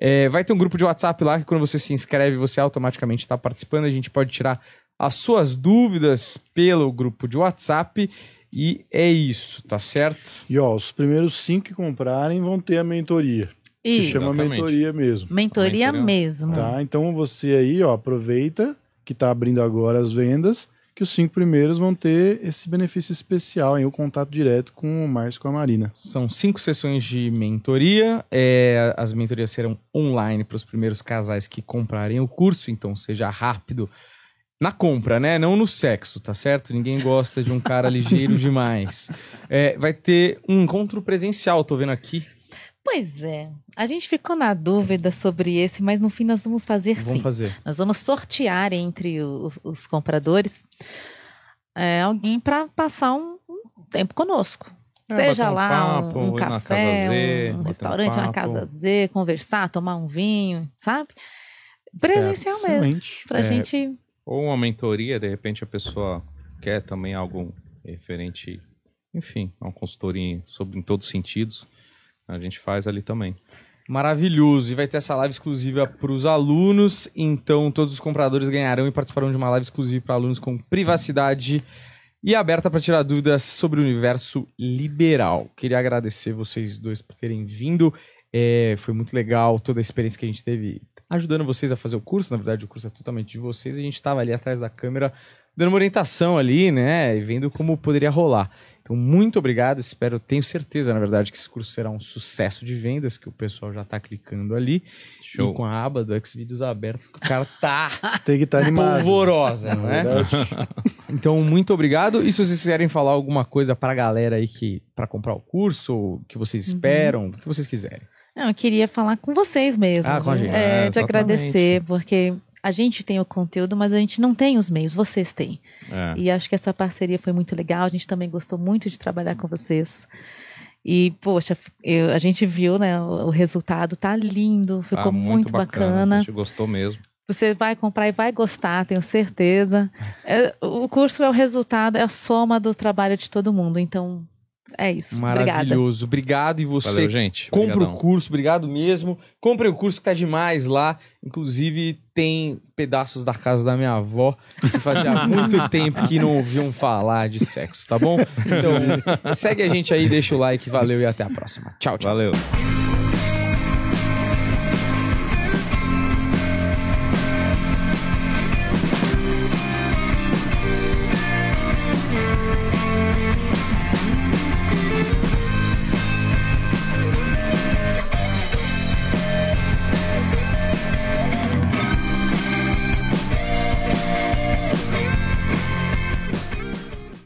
É, vai ter um grupo de WhatsApp lá que quando você se inscreve, você automaticamente está participando. A gente pode tirar as suas dúvidas pelo grupo de WhatsApp. E é isso, tá certo? E ó, os primeiros cinco que comprarem vão ter a mentoria. Que E chama Exatamente. mentoria mesmo. mentoria Mentoria. mesmo. Tá? Então você aí, ó, aproveita que tá abrindo agora as vendas, que os cinco primeiros vão ter esse benefício especial, aí, o contato direto com o Márcio e com a Marina. São cinco sessões de mentoria. É, as mentorias serão online para os primeiros casais que comprarem o curso, então seja rápido na compra, né? Não no sexo, tá certo? Ninguém gosta de um cara ligeiro demais. É, vai ter um encontro presencial, tô vendo aqui. Pois é. A gente ficou na dúvida sobre esse, mas no fim nós vamos fazer Vamos sim. fazer. Nós vamos sortear entre os, os compradores é, alguém para passar um, um tempo conosco. É, Seja um lá papo, um, um café, Z, um restaurante na. Casa Z, conversar, tomar um vinho, sabe? Presencial mesmo. Excelente. Pra É, gente. Ou uma mentoria, de repente a pessoa quer também algo referente, enfim, uma consultoria sobre em todos os sentidos. A gente faz ali também. Maravilhoso. E vai ter essa live exclusiva para os alunos. Então, todos os compradores ganharão e participarão de uma live exclusiva para alunos com privacidade e aberta para tirar dúvidas sobre o universo liberal. Queria agradecer vocês dois por terem vindo. É, foi muito legal toda a experiência que a gente teve ajudando vocês a fazer o curso. Na verdade, o curso é totalmente de vocês. A gente estava ali atrás da câmera dando uma orientação ali, né? E vendo como poderia rolar. Então, muito obrigado. Espero, tenho certeza, na verdade, que esse curso será um sucesso de vendas, que o pessoal já está clicando ali. Show. E com a aba do Xvideos aberta, o cara tá Tem que estar animado. polvorosa, não é? Então, muito obrigado. E se vocês quiserem falar alguma coisa pra galera aí que para comprar o curso, que vocês esperam, o que vocês quiserem. Não, eu queria falar com vocês mesmo. Ah, com a gente. É, É, te exatamente. agradecer, porque a gente tem o conteúdo, mas a gente não tem os meios, vocês têm. É. E acho que essa parceria foi muito legal. A gente também gostou muito de trabalhar com vocês. E, poxa, eu- a gente viu, né? O, o resultado tá lindo, ficou Tá muito, A bacana. gente gostou mesmo. Você vai comprar e vai gostar, tenho certeza. É, o curso é o resultado, é a soma do trabalho de todo mundo. Então, é isso. Obrigada. Maravilhoso. Obrigado. E você Valeu, gente. Compre Obrigadão. o curso, obrigado mesmo. Compre o curso que tá demais lá. Inclusive, tem pedaços da casa da minha avó que fazia muito tempo que não ouviam falar de sexo, tá bom? Então, segue a gente aí, deixa o like, valeu e até a próxima. Tchau, tchau. Valeu.